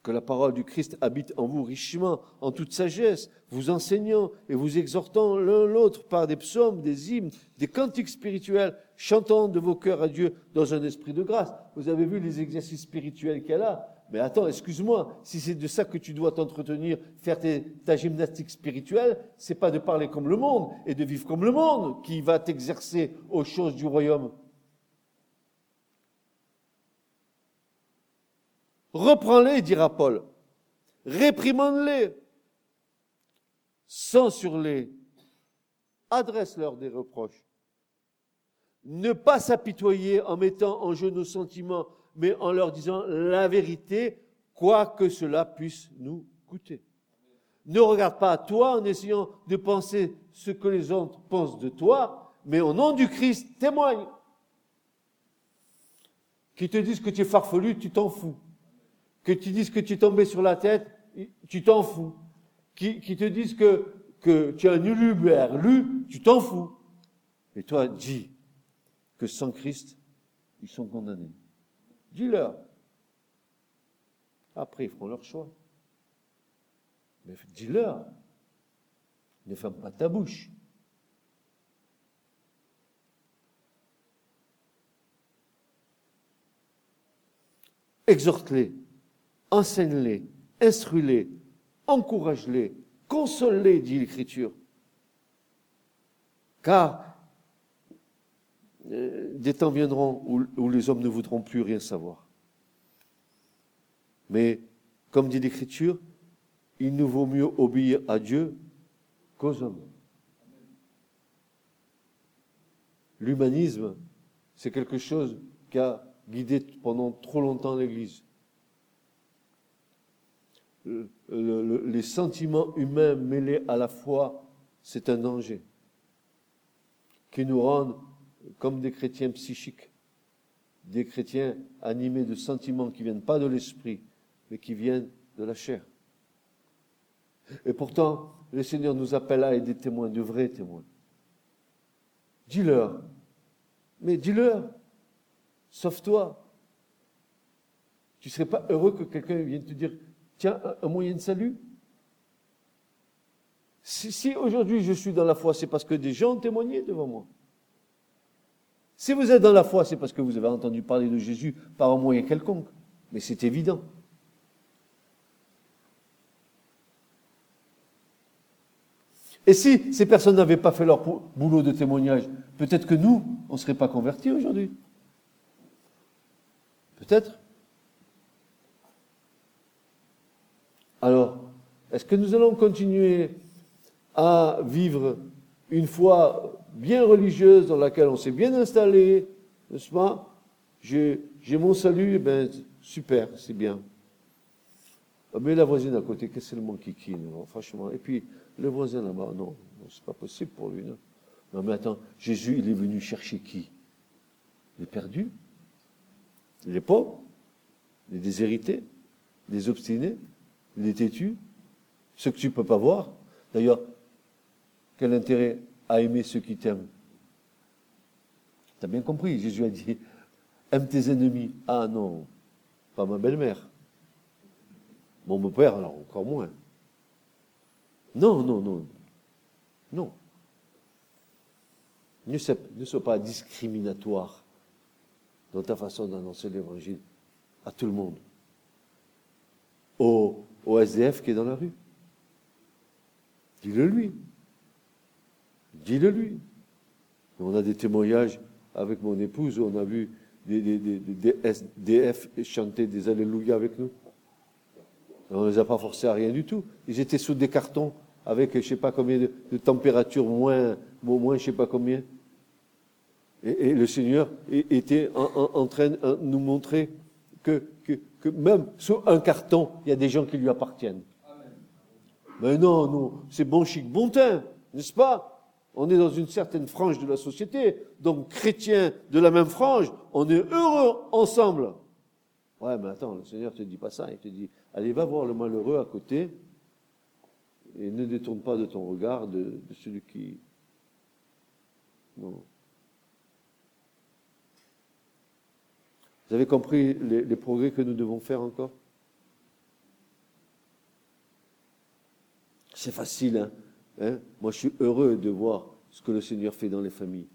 Que la parole du Christ habite en vous richement, en toute sagesse, vous enseignant et vous exhortant l'un l'autre par des psaumes, des hymnes, des cantiques spirituels, chantant de vos cœurs à Dieu dans un esprit de grâce. Vous avez vu les exercices spirituels qu'elle a mais attends, excuse-moi, si c'est de ça que tu dois t'entretenir, faire ta gymnastique spirituelle, c'est pas de parler comme le monde et de vivre comme le monde qui va t'exercer aux choses du royaume. Reprends-les, dira Paul. Réprimande-les. Censure-les. Adresse-leur des reproches. Ne pas s'apitoyer en mettant en jeu nos sentiments mais en leur disant la vérité, quoi que cela puisse nous coûter. Ne regarde pas à toi en essayant de penser ce que les autres pensent de toi, mais au nom du Christ, témoigne. Qui te disent que tu es farfelu, tu t'en fous. Que tu dises que tu es tombé sur la tête, tu t'en fous. Qui, te disent que, tu es un lu, tu t'en fous. Et toi, dis que sans Christ, ils sont condamnés. Dis-leur. Après, ils feront leur choix. Mais dis-leur. Ne ferme pas ta bouche. Exhorte-les, enseigne-les, instruis-les, encourage-les, console-les, dit l'Écriture. Car euh, des temps viendront où, les hommes ne voudront plus rien savoir. Mais, comme dit l'Écriture, il nous vaut mieux obéir à Dieu qu'aux hommes. L'humanisme, c'est quelque chose qui a guidé pendant trop longtemps l'Église. Les sentiments humains mêlés à la foi, c'est un danger qui nous rend comme des chrétiens psychiques, des chrétiens animés de sentiments qui viennent pas de l'esprit, mais qui viennent de la chair. Et pourtant, le Seigneur nous appelle à être des témoins, de vrais témoins. Dis-leur, mais dis-leur, sauve-toi. Tu ne serais pas heureux que quelqu'un vienne te dire, tiens, un moyen de salut Si, si aujourd'hui je suis dans la foi, c'est parce que des gens ont témoigné devant moi. Si vous êtes dans la foi, c'est parce que vous avez entendu parler de Jésus par un moyen quelconque. Mais c'est évident. Et si ces personnes n'avaient pas fait leur boulot de témoignage, peut-être que nous, on ne serait pas convertis aujourd'hui. Peut-être. Alors, est-ce que nous allons continuer à vivre une foi bien religieuse dans laquelle on s'est bien installé, n'est-ce pas? J'ai mon salut, eh ben, super, c'est bien. Ah, mais la voisine à côté, qu'est-ce qu'elle manque qui franchement. Et puis, le voisin là-bas, non, c'est pas possible pour lui. Non. non, mais attends, Jésus, il est venu chercher qui? Il est perdu Il est pauvre Les déshérités? Les obstinés? Les têtus Ceux que tu ne peux pas voir D'ailleurs, quel intérêt à aimer ceux qui t'aiment? Tu as bien compris, Jésus a dit, aime tes ennemis. Ah non, pas ma belle-mère. Mon beau-père, alors encore moins. Non, non, non. Non. Ne sois, pas discriminatoire dans ta façon d'annoncer l'évangile à tout le monde. Au, au SDF qui est dans la rue. Dis-le lui. Dis-le lui. On a des témoignages avec mon épouse où on a vu des, SDF chanter des Alléluia avec nous. On ne les a pas forcés à rien du tout. Ils étaient sous des cartons avec je ne sais pas combien de, température, moins, moins je ne sais pas combien. Et, le Seigneur était en, train de nous montrer que, que, même sous un carton, il y a des gens qui lui appartiennent. Mais non, non, c'est bon chic, bon teint, n'est-ce pas? On est dans une certaine frange de la société, donc chrétiens de la même frange, on est heureux ensemble. Ouais, mais attends, le Seigneur ne te dit pas ça, il te dit, allez, va voir le malheureux à côté, et ne détourne pas de ton regard de, celui qui... Non. Vous avez compris les, progrès que nous devons faire encore? C'est facile, hein, hein Moi, je suis heureux de voir ce que le Seigneur fait dans les familles.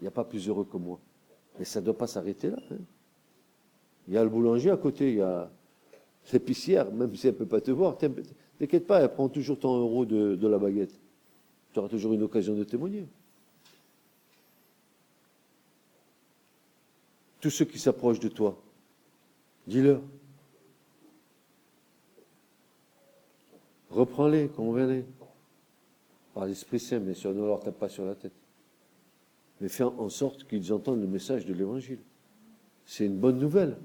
Il n'y a pas plus heureux que moi. Mais ça ne doit pas s'arrêter là. Hein. Il y a le boulanger à côté, il y a l'épicière, même si elle ne peut pas te voir. T'inquiète pas, elle prend toujours ton euro de, la baguette. Tu auras toujours une occasion de témoigner. Tous ceux qui s'approchent de toi, dis-leur. Reprends-les, convainc-les. Par l'Esprit Saint, bien sûr, ne leur tape pas sur la tête. Mais fais en sorte qu'ils entendent le message de l'Évangile. C'est une bonne nouvelle.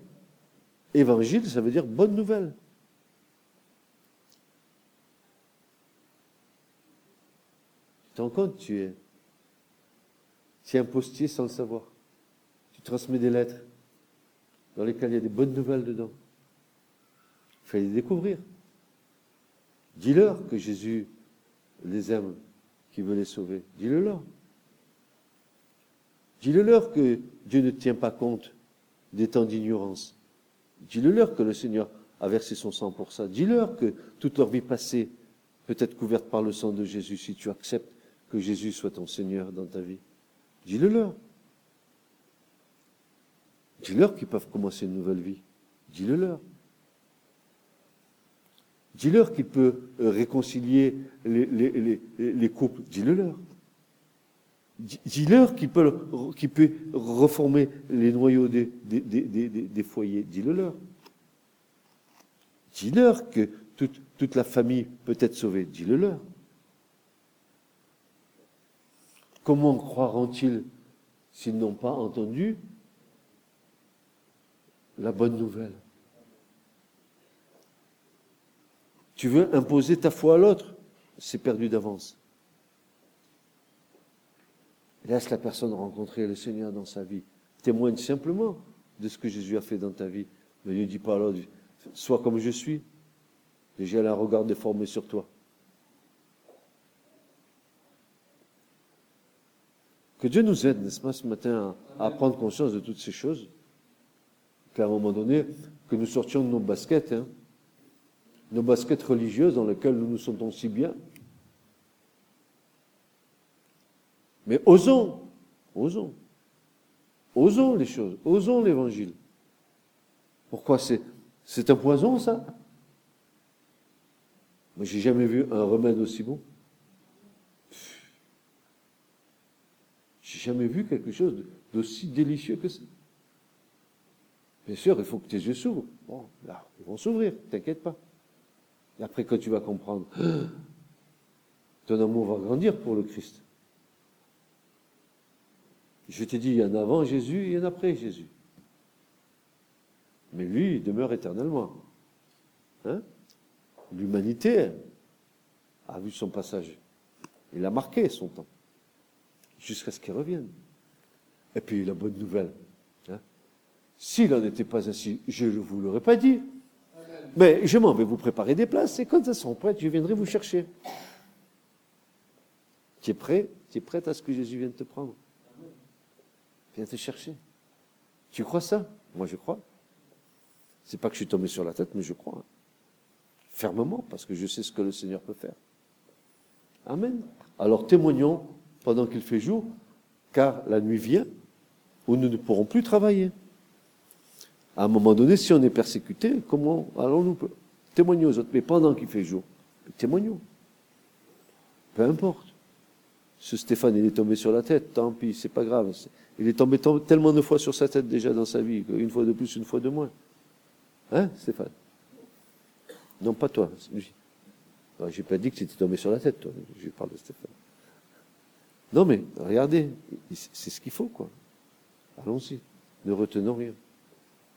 Évangile, ça veut dire bonne nouvelle. Tu te rends compte, tu es, tu es un postier sans le savoir. Tu transmets des lettres dans lesquelles il y a des bonnes nouvelles dedans. Il fallait les découvrir. Dis-leur que Jésus les aime, qu'il veut les sauver. Dis-le leur. Dis-le leur que Dieu ne tient pas compte des temps d'ignorance. Dis-le-leur que le Seigneur a versé son sang pour ça. Dis-leur que toute leur vie passée peut être couverte par le sang de Jésus si tu acceptes que Jésus soit ton Seigneur dans ta vie. Dis-le-leur. Dis-leur qu'ils peuvent commencer une nouvelle vie. Dis-le-leur. Dis-leur qu'il peut réconcilier les, les, les couples. Dis-le-leur. Dis-leur qu'il peut, reformer les noyaux des, foyers. Dis-le leur. Dis-leur que toute, la famille peut être sauvée. Dis-le leur. Comment croiront-ils s'ils n'ont pas entendu la bonne nouvelle Tu veux imposer ta foi à l'autre? C'est perdu d'avance. Laisse la personne rencontrer le Seigneur dans sa vie. Témoigne simplement de ce que Jésus a fait dans ta vie. Mais ne dis pas à sois comme je suis. J'ai un regard déformé sur toi. Que Dieu nous aide, n'est-ce pas, ce matin, à, prendre conscience de toutes ces choses? Qu'à un moment donné, que nous sortions de nos baskets, hein, nos baskets religieuses dans lesquelles nous nous sentons si bien, Mais osons, osons, osons les choses, osons l'évangile. Pourquoi c'est, un poison, ça? Moi, j'ai jamais vu un remède aussi bon. J'ai jamais vu quelque chose d'aussi délicieux que ça. Bien sûr, il faut que tes yeux s'ouvrent. Bon, là, ils vont s'ouvrir, t'inquiète pas. Et après, quand tu vas comprendre, ton amour va grandir pour le Christ. Je t'ai dit, il y en a avant Jésus, il y en a après Jésus. Mais lui, il demeure éternellement. Hein? L'humanité a vu son passage. Il a marqué son temps. Jusqu'à ce qu'il revienne. Et puis la bonne nouvelle. S'il n'en était pas ainsi, je ne vous l'aurais pas dit. Mais je m'en vais vous préparer des places et quand elles seront prêtes, je viendrai vous chercher. Tu es prêt? Tu es prête à ce que Jésus vienne te prendre? Viens te chercher. Tu crois ça? Moi je crois. C'est pas que je suis tombé sur la tête, mais je crois. Fermement, parce que je sais ce que le Seigneur peut faire. Amen. Alors témoignons pendant qu'il fait jour, car la nuit vient où nous ne pourrons plus travailler. À un moment donné, si on est persécuté, comment allons-nous témoigner aux autres? Mais pendant qu'il fait jour, témoignons. Peu importe. Ce Stéphane, il est tombé sur la tête, tant pis, c'est pas grave. Il est tombé tellement de fois sur sa tête déjà dans sa vie, une fois de plus, une fois de moins. Hein, Stéphane? Non, pas toi, lui. J'ai pas dit que tu étais tombé sur la tête, toi. Je parle de Stéphane. Non, mais regardez, c'est ce qu'il faut, quoi. Allons-y. Ne retenons rien.